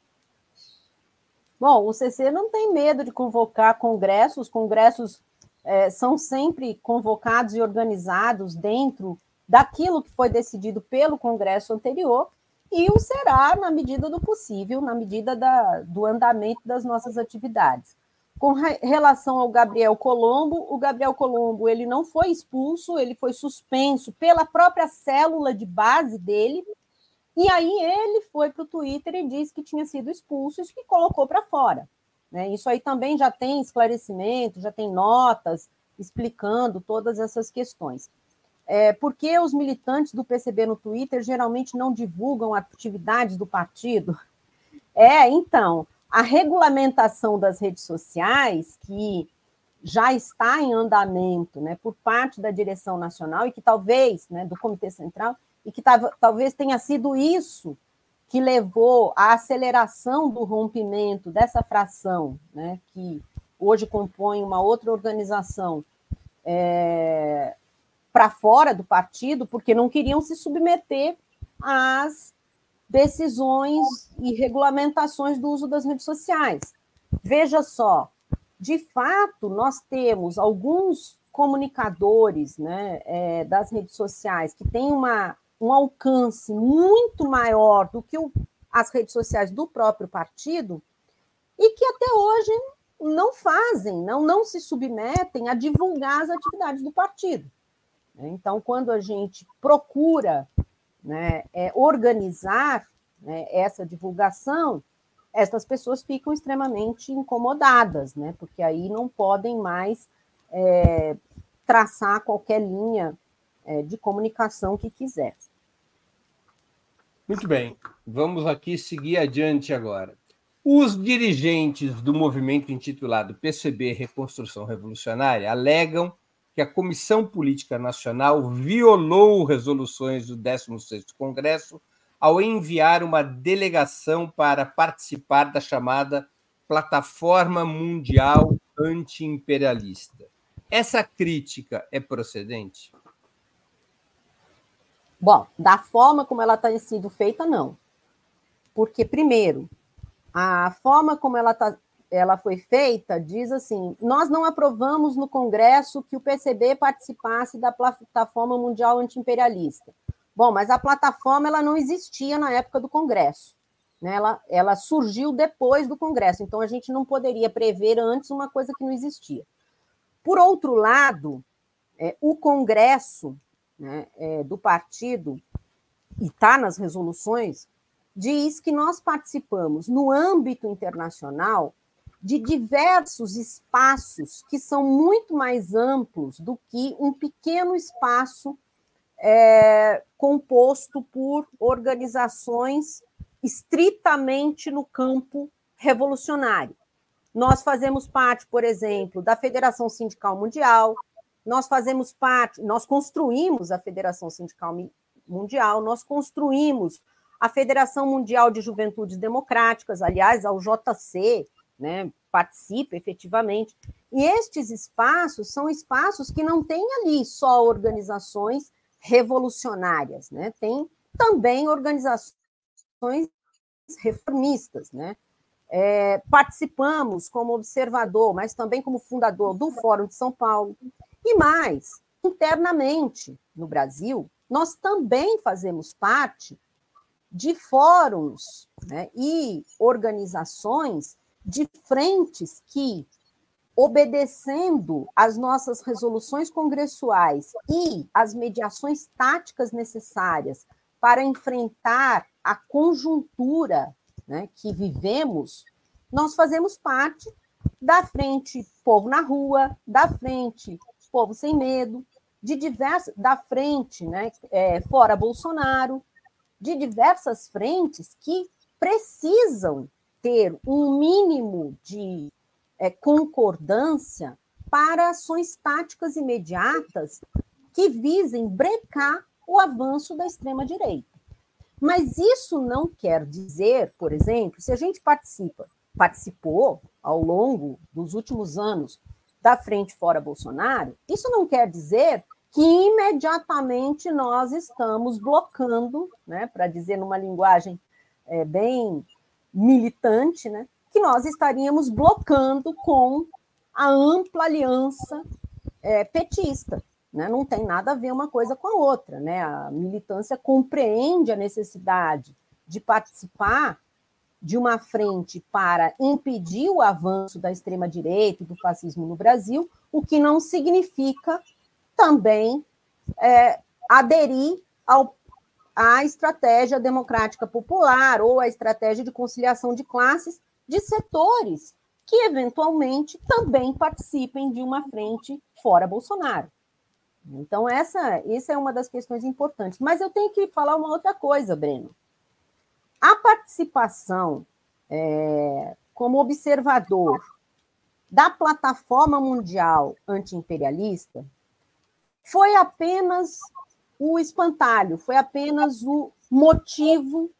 Bom, o CC não tem medo de convocar congressos, congressos é, são sempre convocados e organizados dentro daquilo que foi decidido pelo Congresso anterior, e o será na medida do possível, na medida da, do andamento das nossas atividades. Com relação ao Gabriel Colombo, o Gabriel Colombo ele não foi expulso, ele foi suspenso pela própria célula de base dele, e aí ele foi para o Twitter e disse que tinha sido expulso e colocou para fora. Né? Isso aí também já tem esclarecimento, já tem notas explicando todas essas questões. É, por que os militantes do PCB no Twitter geralmente não divulgam atividades do partido? É, então, a regulamentação das redes sociais, que já está em andamento né, por parte da direção nacional e que talvez, né, do Comitê Central, e que talvez tenha sido isso que levou à aceleração do rompimento dessa fração, né, que hoje compõe uma outra organização, é, para fora do partido, porque não queriam se submeter às decisões e regulamentações do uso das redes sociais. Veja só, de fato, nós temos alguns comunicadores né, é, das redes sociais que têm uma, um alcance muito maior do que o, as redes sociais do próprio partido e que até hoje não fazem, não, não se submetem a divulgar as atividades do partido. Então, quando a gente procura né, é, organizar né, essa divulgação, essas pessoas ficam extremamente incomodadas, né, porque aí não podem mais é, traçar qualquer linha é, de comunicação que quiser. Muito bem, vamos aqui seguir adiante agora. Os dirigentes do movimento intitulado PCB Reconstrução Revolucionária alegam que a Comissão Política Nacional violou resoluções do 16º Congresso ao enviar uma delegação para participar da chamada Plataforma Mundial Antiimperialista. Essa crítica é procedente? Bom, da forma como ela está sendo feita, não. Porque, primeiro, a forma como ela está ela foi feita diz assim: nós não aprovamos no Congresso que o PCB participasse da plataforma mundial antiimperialista. Bom, mas a plataforma ela não existia na época do Congresso. Né? Ela, ela surgiu depois do Congresso, então a gente não poderia prever antes uma coisa que não existia. Por outro lado, é, o Congresso né, é, do partido, e está nas resoluções, diz que nós participamos no âmbito internacional de diversos espaços que são muito mais amplos do que um pequeno espaço é, composto por organizações estritamente no campo revolucionário. Nós fazemos parte, por exemplo, da Federação Sindical Mundial, nós fazemos parte, nós construímos a Federação Sindical Mundial, nós construímos a Federação Mundial de Juventudes Democráticas, aliás, ao JC, né, participa efetivamente. E estes espaços são espaços que não têm ali só organizações revolucionárias, né? Tem também organizações reformistas, né? É, participamos como observador, mas também como fundador do Fórum de São Paulo. E mais, internamente no Brasil, nós também fazemos parte de fóruns né, e organizações de frentes que, obedecendo às nossas resoluções congressuais e às mediações táticas necessárias para enfrentar a conjuntura né, que vivemos, nós fazemos parte da frente Povo na Rua, da frente Povo Sem Medo, de diversas, da frente né, é, Fora Bolsonaro, de diversas frentes que precisam ter um mínimo de é, concordância para ações táticas imediatas que visem brecar o avanço da extrema-direita. Mas isso não quer dizer, por exemplo, se a gente participa, participou ao longo dos últimos anos da frente fora Bolsonaro, isso não quer dizer que imediatamente nós estamos blocando, né, para dizer numa linguagem é, bem militante, né, que nós estaríamos blocando com a ampla aliança é, petista. Né? Não tem nada a ver uma coisa com a outra. Né? A militância compreende a necessidade de participar de uma frente para impedir o avanço da extrema-direita e do fascismo no Brasil, o que não significa também é, aderir ao, à estratégia democrática popular ou à estratégia de conciliação de classes de setores que, eventualmente, também participem de uma frente fora Bolsonaro. Então, essa, essa é uma das questões importantes. Mas eu tenho que falar uma outra coisa, Breno. A participação é, como observador da plataforma mundial antiimperialista foi apenas o espantalho, foi apenas o motivo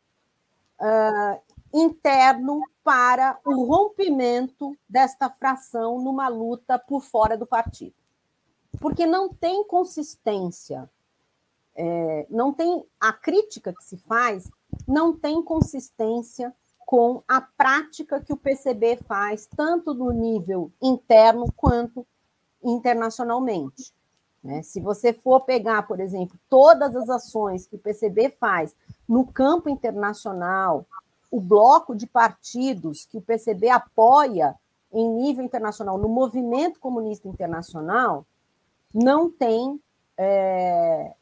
uh, interno para o rompimento desta fração numa luta por fora do partido. Porque não tem consistência, é, não tem a crítica que se faz não tem consistência com a prática que o PCB faz, tanto no nível interno quanto internacionalmente. Né? Se você for pegar, por exemplo, todas as ações que o PCB faz no campo internacional, o bloco de partidos que o PCB apoia em nível internacional, no movimento comunista internacional, não tem é,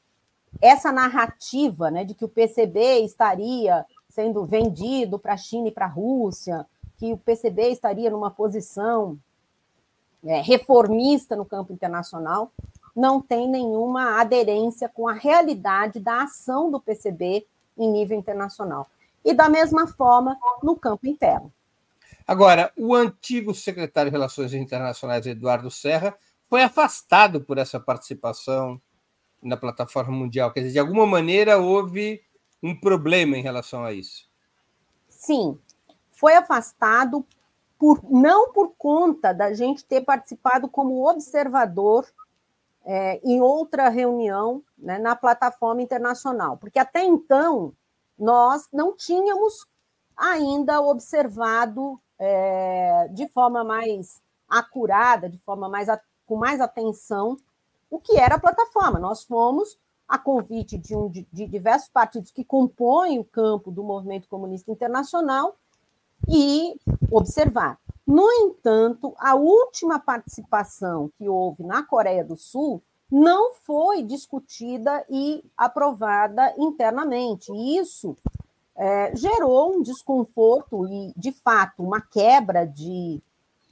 essa narrativa né, de que o PCB estaria sendo vendido para a China e para a Rússia, que o PCB estaria numa posição é, reformista no campo internacional, não tem nenhuma aderência com a realidade da ação do PCB em nível internacional. E da mesma forma no campo interno. Agora, o antigo secretário de Relações Internacionais, Eduardo Serra, foi afastado por essa participação na plataforma mundial? Quer dizer, de alguma maneira houve um problema em relação a isso? Sim, foi afastado por não por conta da gente ter participado como observador é, em outra reunião né, na plataforma internacional, porque até então nós não tínhamos ainda observado é, de forma mais acurada, de forma mais com mais atenção o que era a plataforma. Nós fomos a convite de, um, de, de diversos partidos que compõem o campo do movimento comunista internacional e observar. No entanto, a última participação que houve na Coreia do Sul não foi discutida e aprovada internamente. E isso é, gerou um desconforto e, de fato, uma quebra de,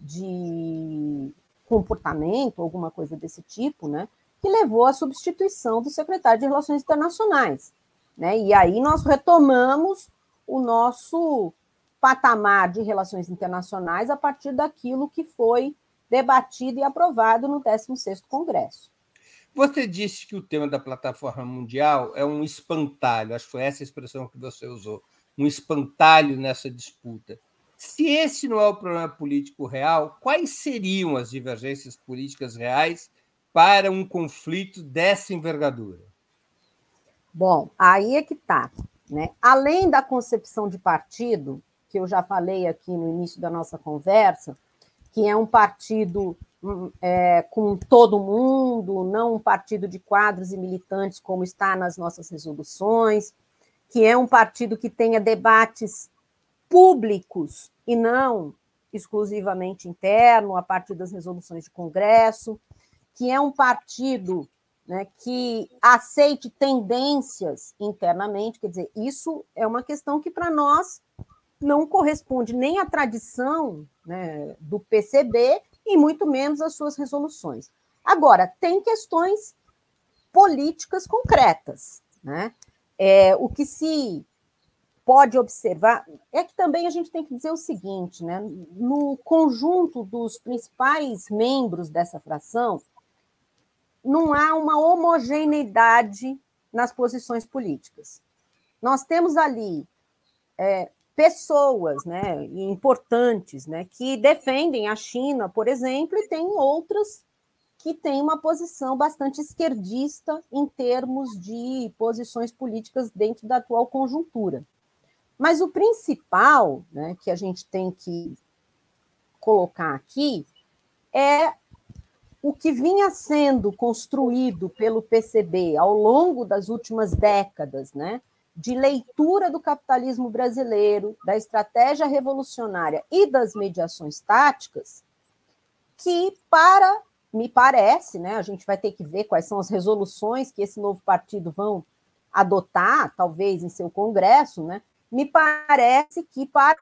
de comportamento, alguma coisa desse tipo, né, que levou à substituição do secretário de Relações Internacionais. Né? E aí nós retomamos o nosso patamar de relações internacionais a partir daquilo que foi debatido e aprovado no 16º Congresso. Você disse que o tema da plataforma mundial é um espantalho, acho que foi essa a expressão que você usou, um espantalho nessa disputa. Se esse não é o problema político real, quais seriam as divergências políticas reais para um conflito dessa envergadura? Bom, aí é que está. Né? Além da concepção de partido, que eu já falei aqui no início da nossa conversa, que é um partido hum, é, com todo mundo, não um partido de quadros e militantes, como está nas nossas resoluções, que é um partido que tenha debates públicos e não exclusivamente interno, a partir das resoluções de Congresso, que é um partido né, que aceite tendências internamente, quer dizer, isso é uma questão que para nós não corresponde nem à tradição né, do PCB e muito menos às suas resoluções. Agora, tem questões políticas concretas. Né? É, o que se pode observar é que também a gente tem que dizer o seguinte, né? No conjunto dos principais membros dessa fração, não há uma homogeneidade nas posições políticas. nós temos ali é, pessoas né, importantes né, que defendem a China, por exemplo, e tem outras que têm uma posição bastante esquerdista em termos de posições políticas dentro da atual conjuntura. Mas o principal né, que a gente tem que colocar aqui é o que vinha sendo construído pelo PCB ao longo das últimas décadas, né? De leitura do capitalismo brasileiro, da estratégia revolucionária e das mediações táticas, que para me parece, né, a gente vai ter que ver quais são as resoluções que esse novo partido vão adotar, talvez em seu congresso, né? Me parece que para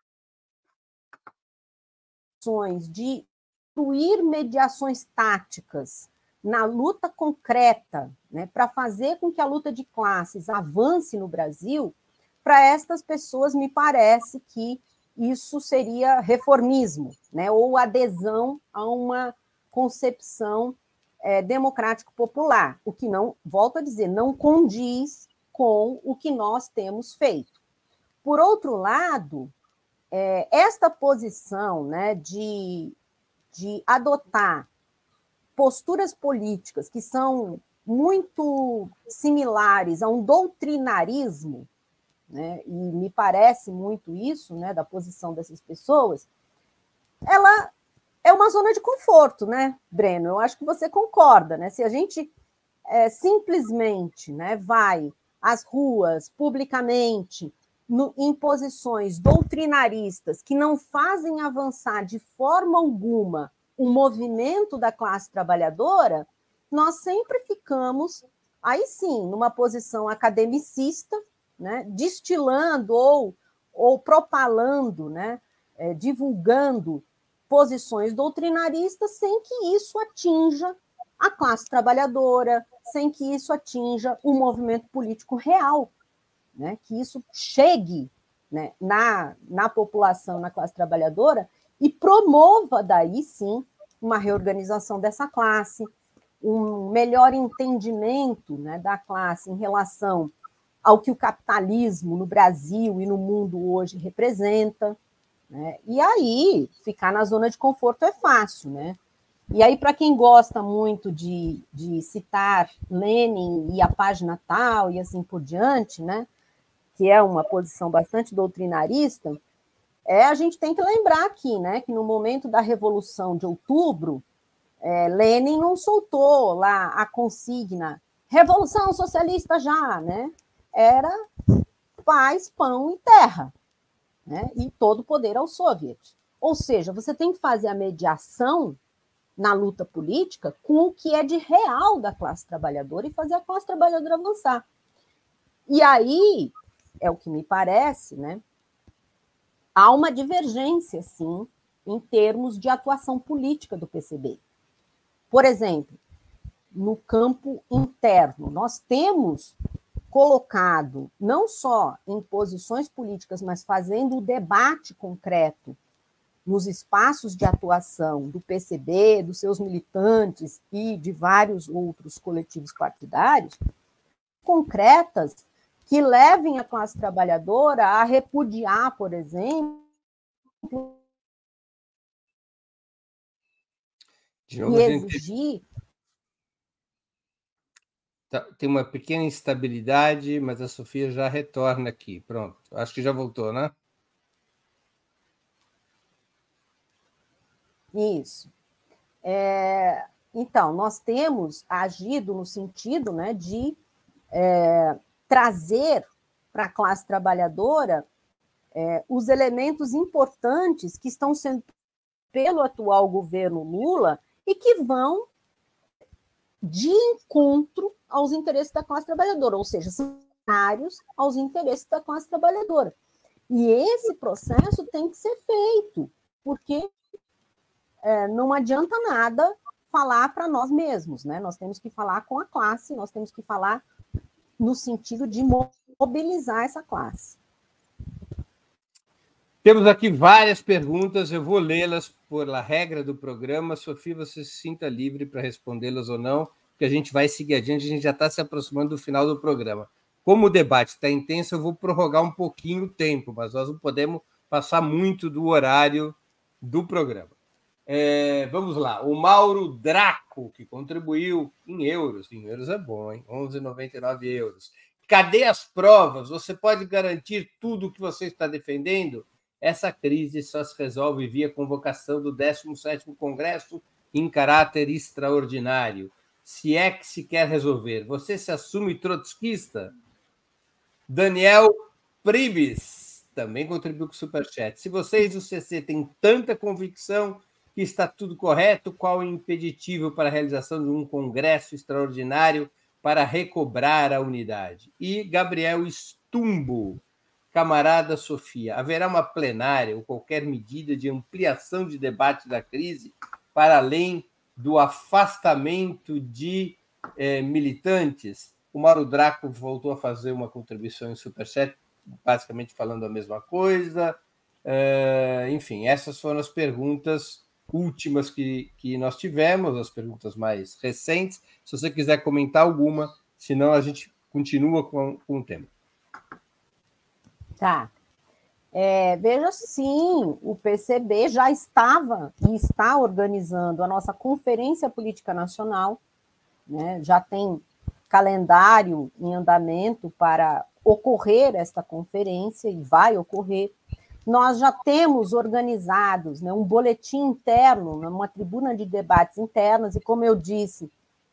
de incluir mediações táticas na luta concreta, né, para fazer com que a luta de classes avance no Brasil, para estas pessoas me parece que isso seria reformismo, né, ou adesão a uma concepção é, democrático-popular, o que não, volto a dizer, não condiz com o que nós temos feito. Por outro lado, é, esta posição né, de, de adotar posturas políticas que são muito similares a um doutrinarismo, né, e me parece muito isso, né, da posição dessas pessoas, ela é uma zona de conforto, né, Breno? Eu acho que você concorda, né? Se a gente é, simplesmente né, vai às ruas publicamente no, em posições doutrinaristas que não fazem avançar de forma alguma o movimento da classe trabalhadora, nós sempre ficamos, aí sim, numa posição academicista, né, destilando ou, ou propalando, né, é, divulgando posições doutrinaristas sem que isso atinja a classe trabalhadora, sem que isso atinja o movimento político real, né, que isso chegue né, na, na população, na classe trabalhadora, e promova daí sim uma reorganização dessa classe, um melhor entendimento né, da classe em relação ao que o capitalismo no Brasil e no mundo hoje representa. Né? E aí, ficar na zona de conforto é fácil. Né? E aí, para quem gosta muito de, de citar Lenin e a página tal e assim por diante, né? que é uma posição bastante doutrinarista, é, a gente tem que lembrar aqui, né, que no momento da Revolução de Outubro, é, Lenin não soltou lá a consigna Revolução Socialista já, né? Era paz, pão e terra, né? E todo poder ao soviet. Ou seja, você tem que fazer a mediação na luta política com o que é de real da classe trabalhadora e fazer a classe trabalhadora avançar. E aí, é o que me parece, né? há uma divergência, sim, em termos de atuação política do PCB. Por exemplo, no campo interno, nós temos colocado, não só em posições políticas, mas fazendo o debate concreto nos espaços de atuação do PCB, dos seus militantes e de vários outros coletivos partidários, concretas que levem a classe trabalhadora a repudiar, por exemplo, novo, e exigir. Tá, tem uma pequena instabilidade, mas a Sofia já retorna aqui. Pronto, acho que já voltou, né? Isso. É, então, nós temos agido no sentido né, de é, trazer para a classe trabalhadora é, os elementos importantes que estão sendo pelo atual governo Lula e que vão de encontro aos interesses da classe trabalhadora, ou seja, cenários aos interesses da classe trabalhadora. E esse processo tem que ser feito, porque é, não adianta nada falar para nós mesmos, né? Nós temos que falar com a classe, nós temos que falar no sentido de mobilizar essa classe. Temos aqui várias perguntas, eu vou lê-las por a regra do programa. Sofia, você se sinta livre para respondê-las ou não, porque a gente vai seguir adiante, a gente já está se aproximando do final do programa. Como o debate está intenso, eu vou prorrogar um pouquinho o tempo, mas nós não podemos passar muito do horário do programa. É, vamos lá, o Mauro Draco, que contribuiu em euros, em euros é bom, hein? 11,99 euros. Cadê as provas? Você pode garantir tudo o que você está defendendo? Essa crise só se resolve via convocação do 17º Congresso em caráter extraordinário. Se é que se quer resolver. Você se assume trotskista? Daniel Pribes também contribuiu com o Superchat. Se vocês do CC têm tanta convicção que está tudo correto, qual o impeditivo para a realização de um congresso extraordinário para recobrar a unidade? E Gabriel Stumbo, camarada Sofia, haverá uma plenária ou qualquer medida de ampliação de debate da crise para além do afastamento de eh, militantes? O Mauro Draco voltou a fazer uma contribuição em Superchat, basicamente falando a mesma coisa. Uh, enfim, essas foram as perguntas últimas que, que nós tivemos, as perguntas mais recentes. Se você quiser comentar alguma, senão a gente continua com, com o tema. Tá. É, veja sim, o PCB já estava e está organizando a nossa Conferência Política Nacional, né, já tem calendário em andamento para ocorrer esta conferência, e vai ocorrer. Nós já temos organizados né, um boletim interno, né, uma tribuna de debates internas, e como eu disse,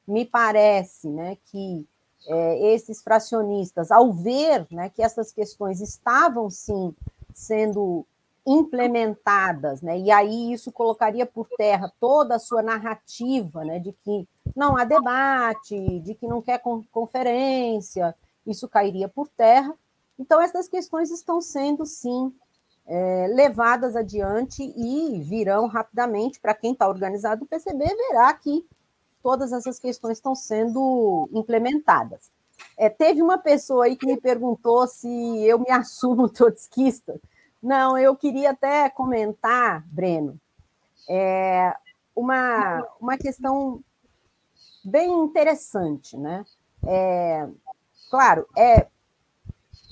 me parece né, que é, esses fracionistas, ao ver né, que essas questões estavam sim sendo implementadas, né, e aí isso colocaria por terra toda a sua narrativa né, de que não há debate, de que não quer conferência, isso cairia por terra. Então, essas questões estão sendo, sim, é, levadas adiante e virão rapidamente. Para quem está organizado o PCB, verá que todas essas questões estão sendo implementadas. É, teve uma pessoa aí que me perguntou se eu me assumo trotskista. Não, eu queria até comentar, Breno, é, uma, uma questão bem interessante, né? É, claro, é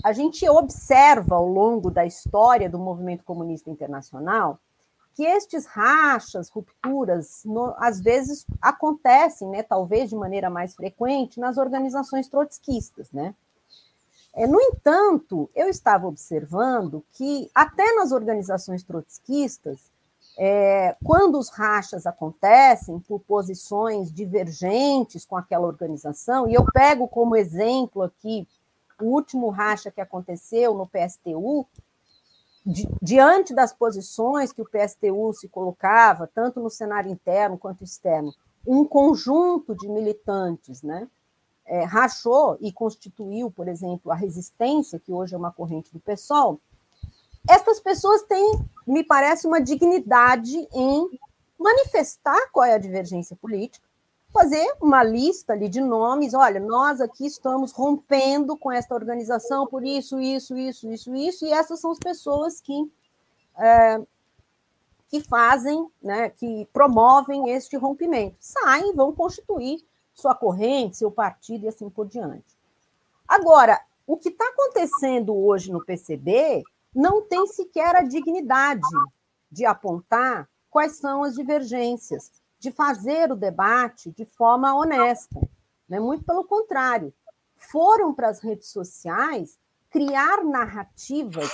a gente observa ao longo da história do movimento comunista internacional que estes rachas, rupturas, no, às vezes acontecem, né, talvez de maneira mais frequente, nas organizações trotskistas, né? É, no entanto, eu estava observando que até nas organizações trotskistas, é, quando os rachas acontecem por posições divergentes com aquela organização, e eu pego como exemplo aqui o último racha que aconteceu no PSTU, di, diante das posições que o PSTU se colocava, tanto no cenário interno quanto externo, um conjunto de militantes, né? É, rachou e constituiu, por exemplo, a resistência, que hoje é uma corrente do PSOL, estas pessoas têm, me parece, uma dignidade em manifestar qual é a divergência política, fazer uma lista ali de nomes, olha, nós aqui estamos rompendo com esta organização por isso, isso, isso, isso, isso, e essas são as pessoas que, é, que fazem, né, que promovem este rompimento. Saem, vão constituir sua corrente, seu partido e assim por diante. Agora, o que está acontecendo hoje no PCB não tem sequer a dignidade de apontar quais são as divergências, de fazer o debate de forma honesta. Né? Muito pelo contrário, foram para as redes sociais criar narrativas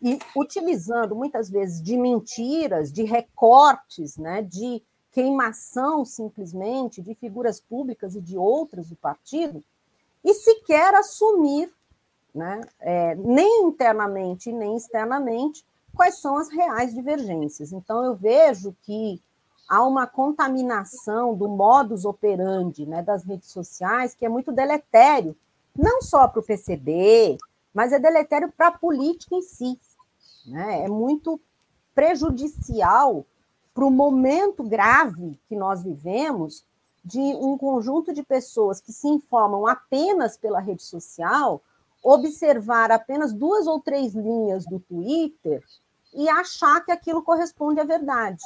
e utilizando muitas vezes de mentiras, de recortes, né, de queimação simplesmente de figuras públicas e de outras do partido, e sequer assumir né? É, nem internamente nem externamente, quais são as reais divergências. Então, eu vejo que há uma contaminação do modus operandi né, das redes sociais que é muito deletério, não só para o PCB, mas é deletério para a política em si. Né? É muito prejudicial para o momento grave que nós vivemos de um conjunto de pessoas que se informam apenas pela rede social observar apenas duas ou três linhas do Twitter e achar que aquilo corresponde à verdade.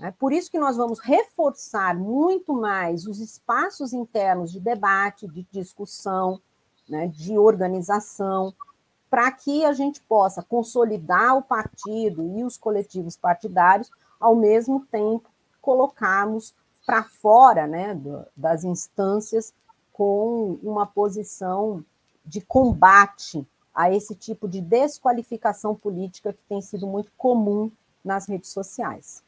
É por isso que nós vamos reforçar muito mais os espaços internos de debate, de discussão, né, de organização, para que a gente possa consolidar o partido e os coletivos partidários, ao mesmo tempo colocarmos para fora né, das instâncias com uma posição de combate a esse tipo de desqualificação política que tem sido muito comum nas redes sociais.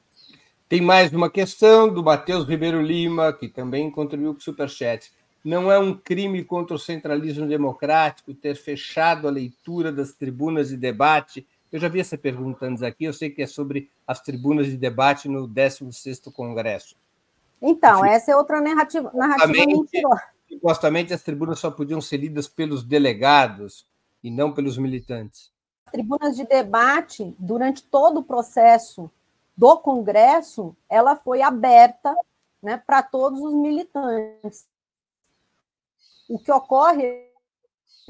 Tem mais uma questão do Matheus Ribeiro Lima, que também contribuiu com o Superchat. Não é um crime contra o centralismo democrático ter fechado a leitura das tribunas de debate? Eu já vi essa pergunta antes aqui, eu sei que é sobre as tribunas de debate no 16º Congresso. Então, Enfim, essa é outra narrativa, narrativa mentirosa. Supostamente as tribunas só podiam ser lidas pelos delegados e não pelos militantes. Tribunas de debate, durante todo o processo do Congresso, ela foi aberta né, para todos os militantes. O que ocorre é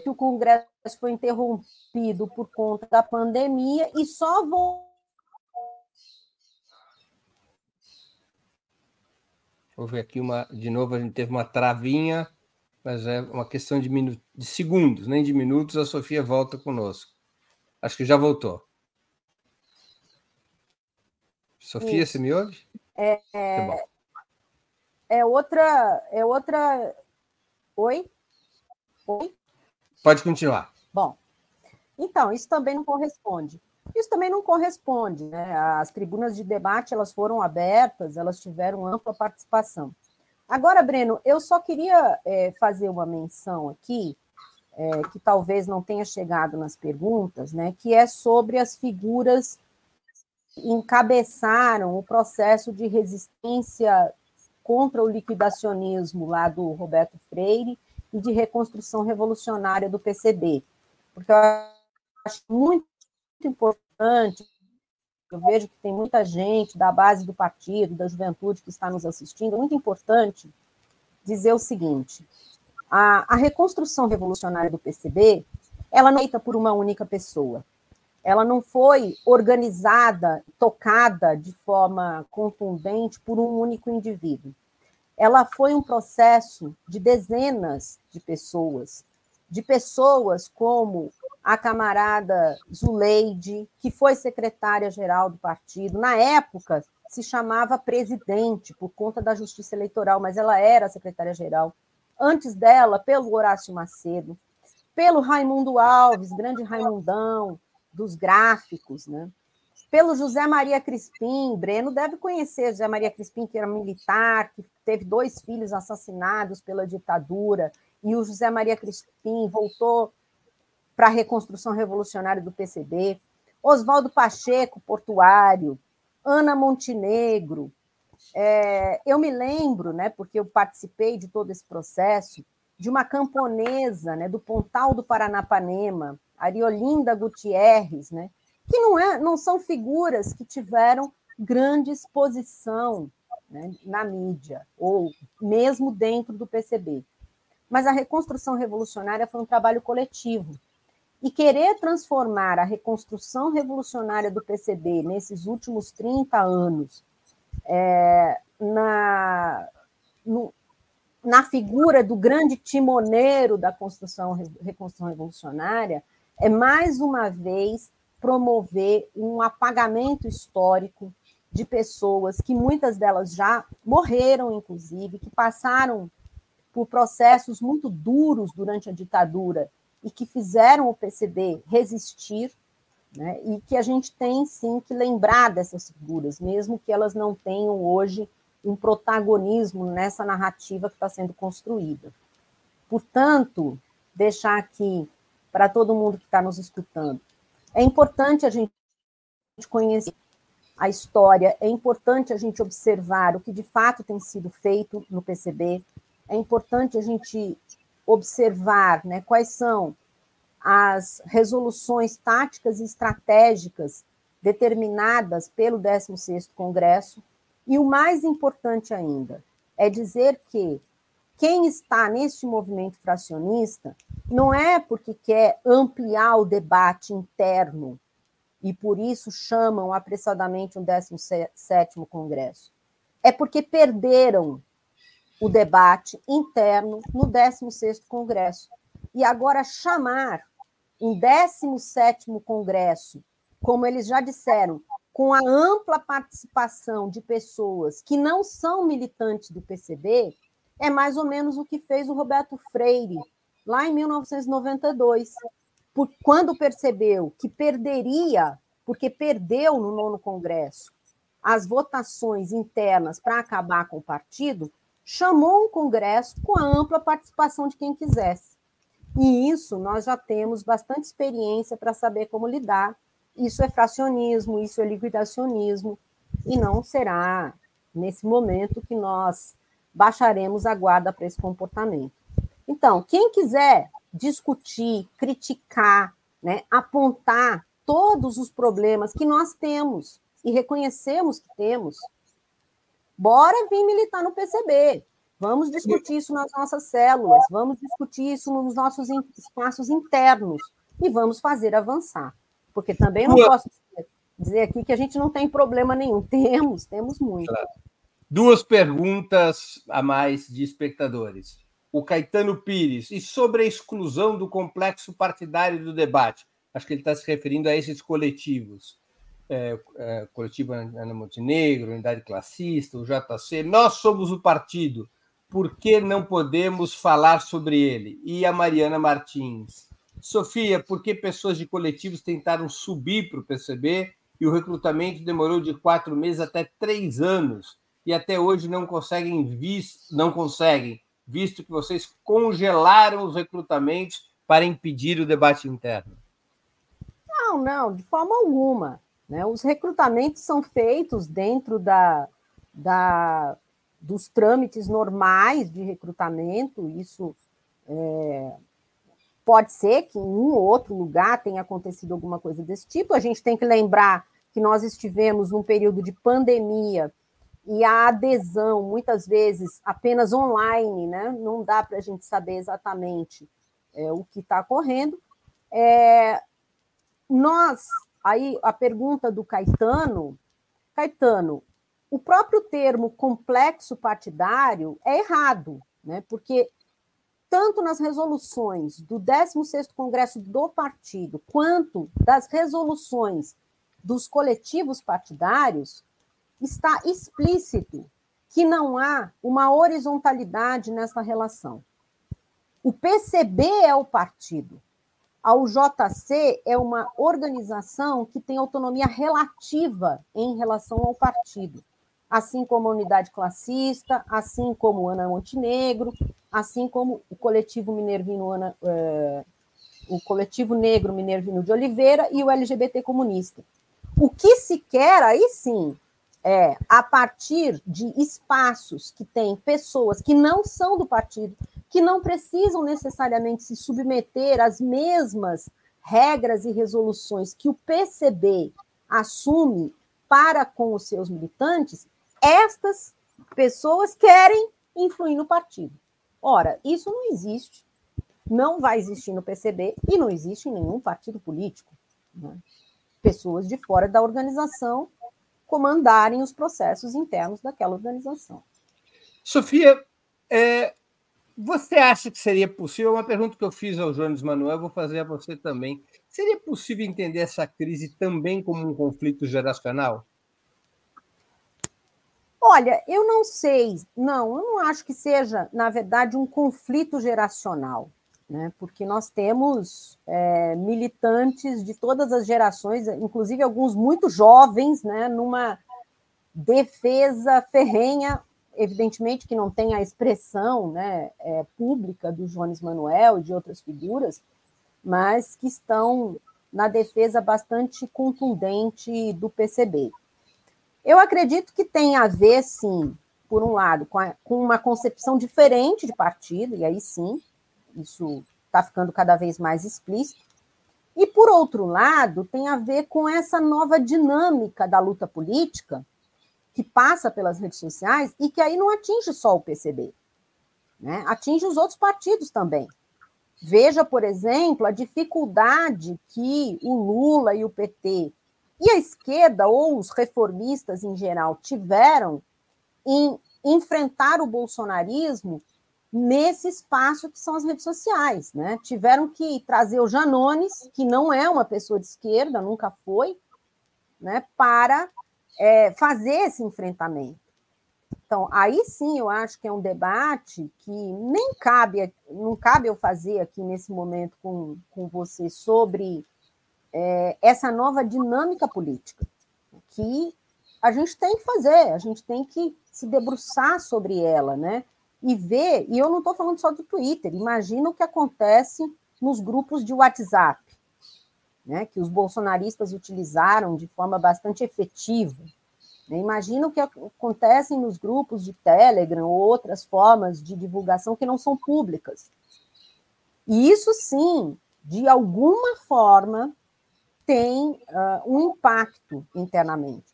que o Congresso foi interrompido por conta da pandemia e só voltou. Houve aqui uma, de novo, a gente teve uma travinha, mas é uma questão de, de segundos, nem de minutos. A Sofia volta conosco. Acho que já voltou. Sofia, Isso. ouve? É, é, é outra. É outra. Oi? Oi? Pode continuar. Bom, então, isso também não corresponde. Isso também não corresponde. Né? As tribunas de debate elas foram abertas, elas tiveram ampla participação. Agora, Breno, eu só queria é, fazer uma menção aqui, é, que talvez não tenha chegado nas perguntas, né, que é sobre as figuras encabeçaram o processo de resistência contra o liquidacionismo lá do Roberto Freire e de reconstrução revolucionária do PCB. Porque eu acho muito importante, eu vejo que tem muita gente da base do partido, da juventude que está nos assistindo, muito importante dizer o seguinte: a, a reconstrução revolucionária do PCB ela não é feita por uma única pessoa ela não foi organizada, tocada de forma contundente por um único indivíduo. Ela foi um processo de dezenas de pessoas, de pessoas como a camarada Zuleide, que foi secretária-geral do partido. Na época, se chamava presidente por conta da justiça eleitoral, mas ela era secretária-geral. Antes dela, pelo Horácio Macedo, pelo Raimundo Alves, grande Raimundão, dos gráficos, né? Pelo José Maria Crispim, Breno deve conhecer José Maria Crispim, que era militar, que teve dois filhos assassinados pela ditadura, e o José Maria Crispim voltou para a reconstrução revolucionária do PCB. Oswaldo Pacheco, portuário, Ana Montenegro. É, eu me lembro, né, porque eu participei de todo esse processo, de uma camponesa né, do Pontal do Paranapanema, Ariolinda Gutierrez, né, que não, é, não são figuras que tiveram grande exposição né, na mídia, ou mesmo dentro do PCB. Mas a reconstrução revolucionária foi um trabalho coletivo. E querer transformar a reconstrução revolucionária do PCB nesses últimos 30 anos é, na, no, na figura do grande timoneiro da construção, reconstrução revolucionária é mais uma vez promover um apagamento histórico de pessoas que muitas delas já morreram, inclusive, que passaram por processos muito duros durante a ditadura e que fizeram o PCB resistir, né? e que a gente tem sim que lembrar dessas figuras, mesmo que elas não tenham hoje um protagonismo nessa narrativa que está sendo construída. Portanto, deixar aqui para todo mundo que está nos escutando. É importante a gente conhecer a história, é importante a gente observar o que de fato tem sido feito no PCB, é importante a gente observar né, quais são as resoluções táticas e estratégicas determinadas pelo 16º Congresso, e o mais importante ainda é dizer que quem está neste movimento fracionista não é porque quer ampliar o debate interno e por isso chamam apressadamente um 17º Congresso. É porque perderam o debate interno no 16º Congresso. e agora chamar um 17º Congresso, como eles já disseram, com a ampla participação de pessoas que não são militantes do PCB, é mais ou menos o que fez o Roberto Freire lá em 1992, por, quando percebeu que perderia, porque perdeu no nono Congresso, as votações internas para acabar com o partido, chamou um Congresso com a ampla participação de quem quisesse. E isso nós já temos bastante experiência para saber como lidar. Isso é fracionismo, isso é liquidacionismo, e não será nesse momento que nós baixaremos a guarda para esse comportamento. Então, quem quiser discutir, criticar, né, apontar todos os problemas que nós temos e reconhecemos que temos, bora vir militar no PCB. Vamos discutir isso nas nossas células, vamos discutir isso nos nossos espaços internos e vamos fazer avançar. Porque também não posso dizer aqui que a gente não tem problema nenhum. Temos, temos muito. Claro. Duas perguntas a mais de espectadores. O Caetano Pires, e sobre a exclusão do complexo partidário do debate? Acho que ele está se referindo a esses coletivos. É, é, coletivo Ana Montenegro, Unidade Classista, o JC. Nós somos o partido, por que não podemos falar sobre ele? E a Mariana Martins. Sofia, por que pessoas de coletivos tentaram subir para o PCB e o recrutamento demorou de quatro meses até três anos? E até hoje não conseguem visto, não conseguem, visto que vocês congelaram os recrutamentos para impedir o debate interno? Não, não, de forma alguma. Né? Os recrutamentos são feitos dentro da, da, dos trâmites normais de recrutamento, isso é, pode ser que em um ou outro lugar tenha acontecido alguma coisa desse tipo. A gente tem que lembrar que nós estivemos num período de pandemia e a adesão, muitas vezes, apenas online, né? não dá para a gente saber exatamente é, o que está ocorrendo. É, nós, aí a pergunta do Caetano, Caetano, o próprio termo complexo partidário é errado, né? porque tanto nas resoluções do 16º Congresso do Partido, quanto das resoluções dos coletivos partidários, está explícito que não há uma horizontalidade nessa relação. O PCB é o partido. A UJC é uma organização que tem autonomia relativa em relação ao partido, assim como a unidade classista, assim como Ana Montenegro, assim como o coletivo Minervino Ana, eh, o coletivo negro Minervino de Oliveira e o LGBT comunista. O que se quer aí sim é, a partir de espaços que têm pessoas que não são do partido, que não precisam necessariamente se submeter às mesmas regras e resoluções que o PCB assume para com os seus militantes, estas pessoas querem influir no partido. Ora, isso não existe, não vai existir no PCB e não existe em nenhum partido político. Né? Pessoas de fora da organização comandarem os processos internos daquela organização. Sofia, é, você acha que seria possível? Uma pergunta que eu fiz ao Jones Manuel, vou fazer a você também. Seria possível entender essa crise também como um conflito geracional? Olha, eu não sei, não, eu não acho que seja, na verdade, um conflito geracional né? porque nós temos é, militantes de todas as gerações, inclusive alguns muito jovens, né? numa defesa ferrenha, evidentemente que não tem a expressão né, é, pública do Jones Manuel e de outras figuras, mas que estão na defesa bastante contundente do PCB. Eu acredito que tem a ver, sim, por um lado, com, a, com uma concepção diferente de partido, e aí sim, isso está ficando cada vez mais explícito. E, por outro lado, tem a ver com essa nova dinâmica da luta política, que passa pelas redes sociais e que aí não atinge só o PCB, né? atinge os outros partidos também. Veja, por exemplo, a dificuldade que o Lula e o PT e a esquerda, ou os reformistas em geral, tiveram em enfrentar o bolsonarismo nesse espaço que são as redes sociais. Né? Tiveram que trazer o Janones, que não é uma pessoa de esquerda, nunca foi, né, para é, fazer esse enfrentamento. Então, aí sim eu acho que é um debate que nem cabe, não cabe eu fazer aqui nesse momento com, com você sobre é, essa nova dinâmica política, que a gente tem que fazer, a gente tem que se debruçar sobre ela, né? E ver, e eu não estou falando só do Twitter, imagina o que acontece nos grupos de WhatsApp, né, que os bolsonaristas utilizaram de forma bastante efetiva. Né? Imagina o que acontece nos grupos de Telegram ou outras formas de divulgação que não são públicas. E isso sim, de alguma forma, tem uh, um impacto internamente.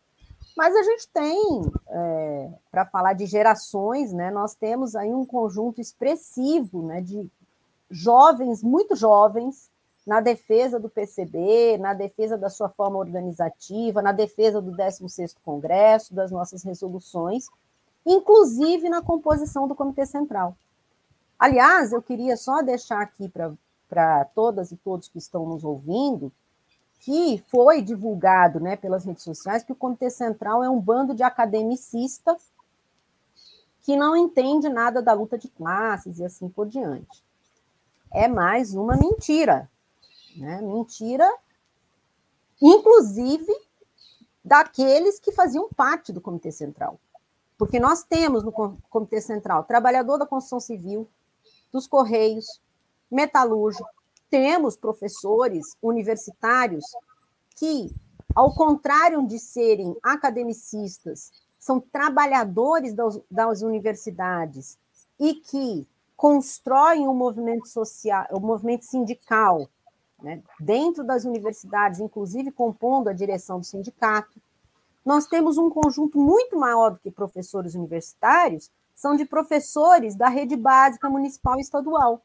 Mas a gente tem, é, para falar de gerações, né, nós temos aí um conjunto expressivo né, de jovens, muito jovens, na defesa do PCB, na defesa da sua forma organizativa, na defesa do 16º Congresso, das nossas resoluções, inclusive na composição do Comitê Central. Aliás, eu queria só deixar aqui para todas e todos que estão nos ouvindo que foi divulgado né, pelas redes sociais que o Comitê Central é um bando de academicistas que não entende nada da luta de classes e assim por diante. É mais uma mentira. Né? Mentira, inclusive daqueles que faziam parte do Comitê Central. Porque nós temos no Comitê Central trabalhador da construção civil, dos Correios, metalúrgico, temos professores universitários que, ao contrário de serem academicistas, são trabalhadores das, das universidades e que constroem o um movimento social, o um movimento sindical né, dentro das universidades, inclusive compondo a direção do sindicato. Nós temos um conjunto muito maior do que professores universitários, são de professores da rede básica municipal e estadual.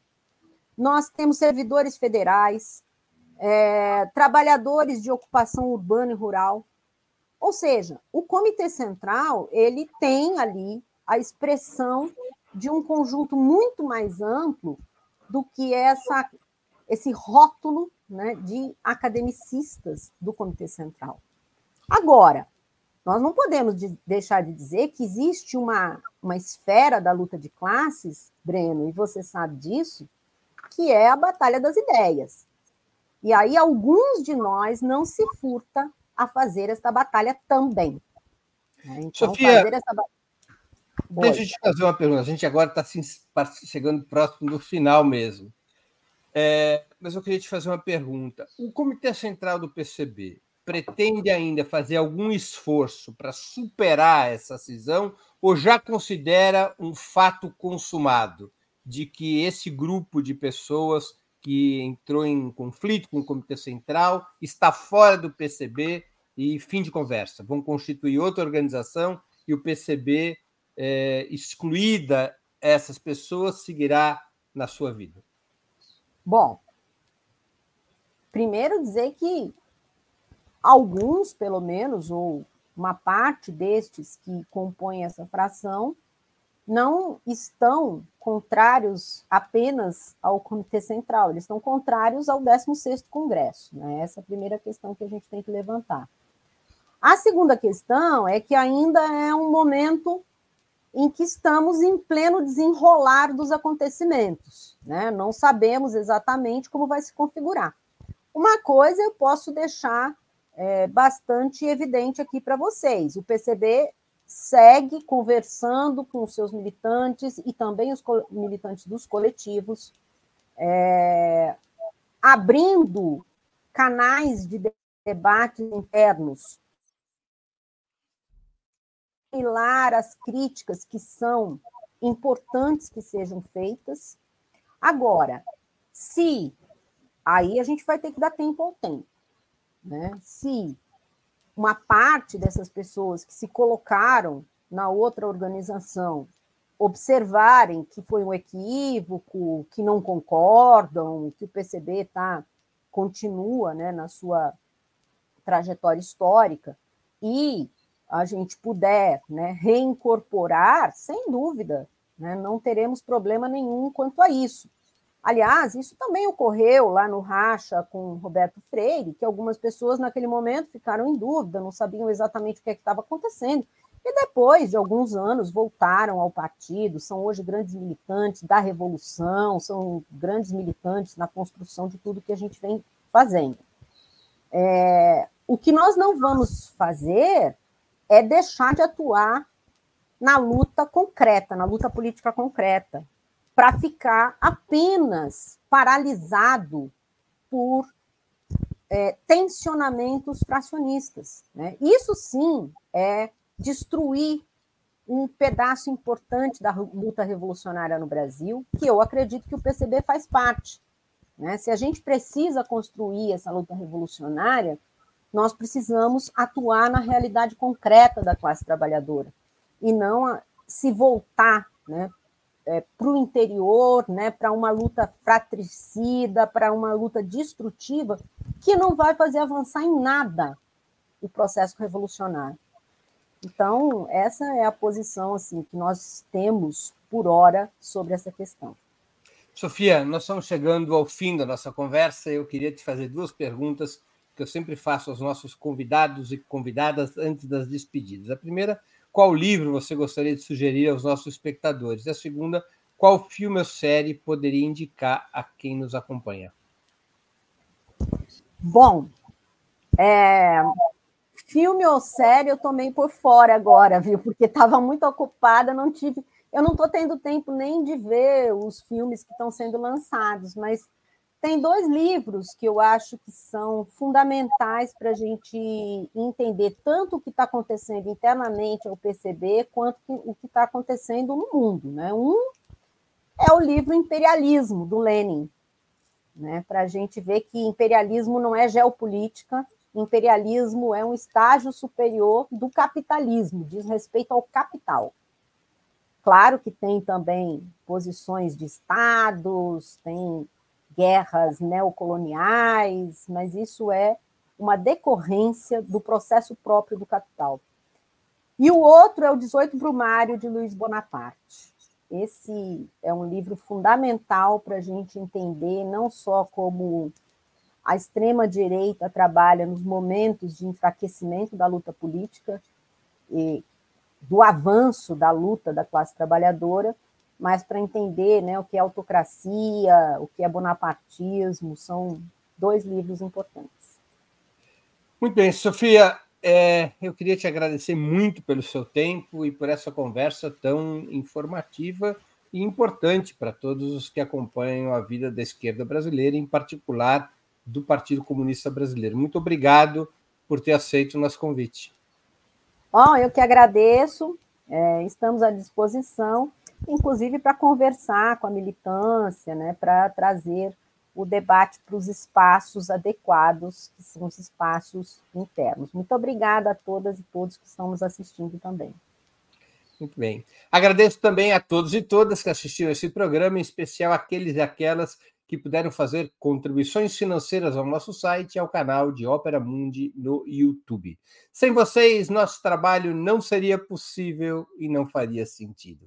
Nós temos servidores federais, é, trabalhadores de ocupação urbana e rural. Ou seja, o Comitê Central ele tem ali a expressão de um conjunto muito mais amplo do que essa esse rótulo né, de academicistas do Comitê Central. Agora, nós não podemos de, deixar de dizer que existe uma, uma esfera da luta de classes, Breno, e você sabe disso, que é a batalha das ideias. E aí alguns de nós não se furta a fazer esta batalha também. Né? Então, Sofia, essa... deixa eu te fazer uma pergunta. A gente agora está chegando próximo do final mesmo. É, mas eu queria te fazer uma pergunta. O Comitê Central do PCB pretende ainda fazer algum esforço para superar essa cisão ou já considera um fato consumado de que esse grupo de pessoas que entrou em conflito com o Comitê Central está fora do PCB e fim de conversa? Vão constituir outra organização e o PCB, é, excluída essas pessoas, seguirá na sua vida? Bom, primeiro dizer que alguns, pelo menos, ou uma parte destes que compõem essa fração, não estão contrários apenas ao Comitê Central, eles estão contrários ao 16º Congresso. Né? Essa é a primeira questão que a gente tem que levantar. A segunda questão é que ainda é um momento em que estamos em pleno desenrolar dos acontecimentos. Né? Não sabemos exatamente como vai se configurar. Uma coisa eu posso deixar é, bastante evidente aqui para vocês: o PCB segue conversando com os seus militantes e também os militantes dos coletivos, é, abrindo canais de debate internos assimilar as críticas que são importantes que sejam feitas. Agora, se aí a gente vai ter que dar tempo ao tempo, né? Se uma parte dessas pessoas que se colocaram na outra organização observarem que foi um equívoco, que não concordam, que o PCB tá continua, né, na sua trajetória histórica e a gente puder né, reincorporar, sem dúvida, né? não teremos problema nenhum quanto a isso. Aliás, isso também ocorreu lá no Racha com Roberto Freire, que algumas pessoas naquele momento ficaram em dúvida, não sabiam exatamente o que é estava acontecendo. E depois de alguns anos voltaram ao partido, são hoje grandes militantes da revolução, são grandes militantes na construção de tudo que a gente vem fazendo. É, o que nós não vamos fazer é deixar de atuar na luta concreta, na luta política concreta, para ficar apenas paralisado por é, tensionamentos fracionistas. Né? Isso sim é destruir um pedaço importante da luta revolucionária no Brasil, que eu acredito que o PCB faz parte. Né? Se a gente precisa construir essa luta revolucionária, nós precisamos atuar na realidade concreta da classe trabalhadora e não se voltar né, é, para o interior, né, para uma luta fratricida, para uma luta destrutiva, que não vai fazer avançar em nada o processo revolucionário. Então, essa é a posição assim que nós temos por hora sobre essa questão. Sofia, nós estamos chegando ao fim da nossa conversa. Eu queria te fazer duas perguntas que eu sempre faço aos nossos convidados e convidadas antes das despedidas. A primeira qual livro você gostaria de sugerir aos nossos espectadores? E a segunda, qual filme ou série poderia indicar a quem nos acompanha? Bom, é, filme ou série eu tomei por fora agora, viu? Porque estava muito ocupada, não tive. Eu não estou tendo tempo nem de ver os filmes que estão sendo lançados, mas tem dois livros que eu acho que são fundamentais para a gente entender tanto o que está acontecendo internamente ao PCB, quanto o que está acontecendo no mundo. Né? Um é o livro Imperialismo, do Lenin, né? para a gente ver que imperialismo não é geopolítica, imperialismo é um estágio superior do capitalismo, diz respeito ao capital. Claro que tem também posições de estados, tem guerras neocoloniais, mas isso é uma decorrência do processo próprio do capital. E o outro é o 18 Brumário, de Luiz Bonaparte. Esse é um livro fundamental para a gente entender não só como a extrema-direita trabalha nos momentos de enfraquecimento da luta política e do avanço da luta da classe trabalhadora, mas para entender né, o que é autocracia, o que é bonapartismo, são dois livros importantes. Muito bem, Sofia, é, eu queria te agradecer muito pelo seu tempo e por essa conversa tão informativa e importante para todos os que acompanham a vida da esquerda brasileira, em particular do Partido Comunista Brasileiro. Muito obrigado por ter aceito o nosso convite. Bom, eu que agradeço, é, estamos à disposição inclusive para conversar com a militância, né, para trazer o debate para os espaços adequados, que são os espaços internos. Muito obrigada a todas e todos que estão nos assistindo também. Muito bem. Agradeço também a todos e todas que assistiram esse programa, em especial aqueles e aquelas que puderam fazer contribuições financeiras ao nosso site e ao canal de Ópera Mundi no YouTube. Sem vocês, nosso trabalho não seria possível e não faria sentido.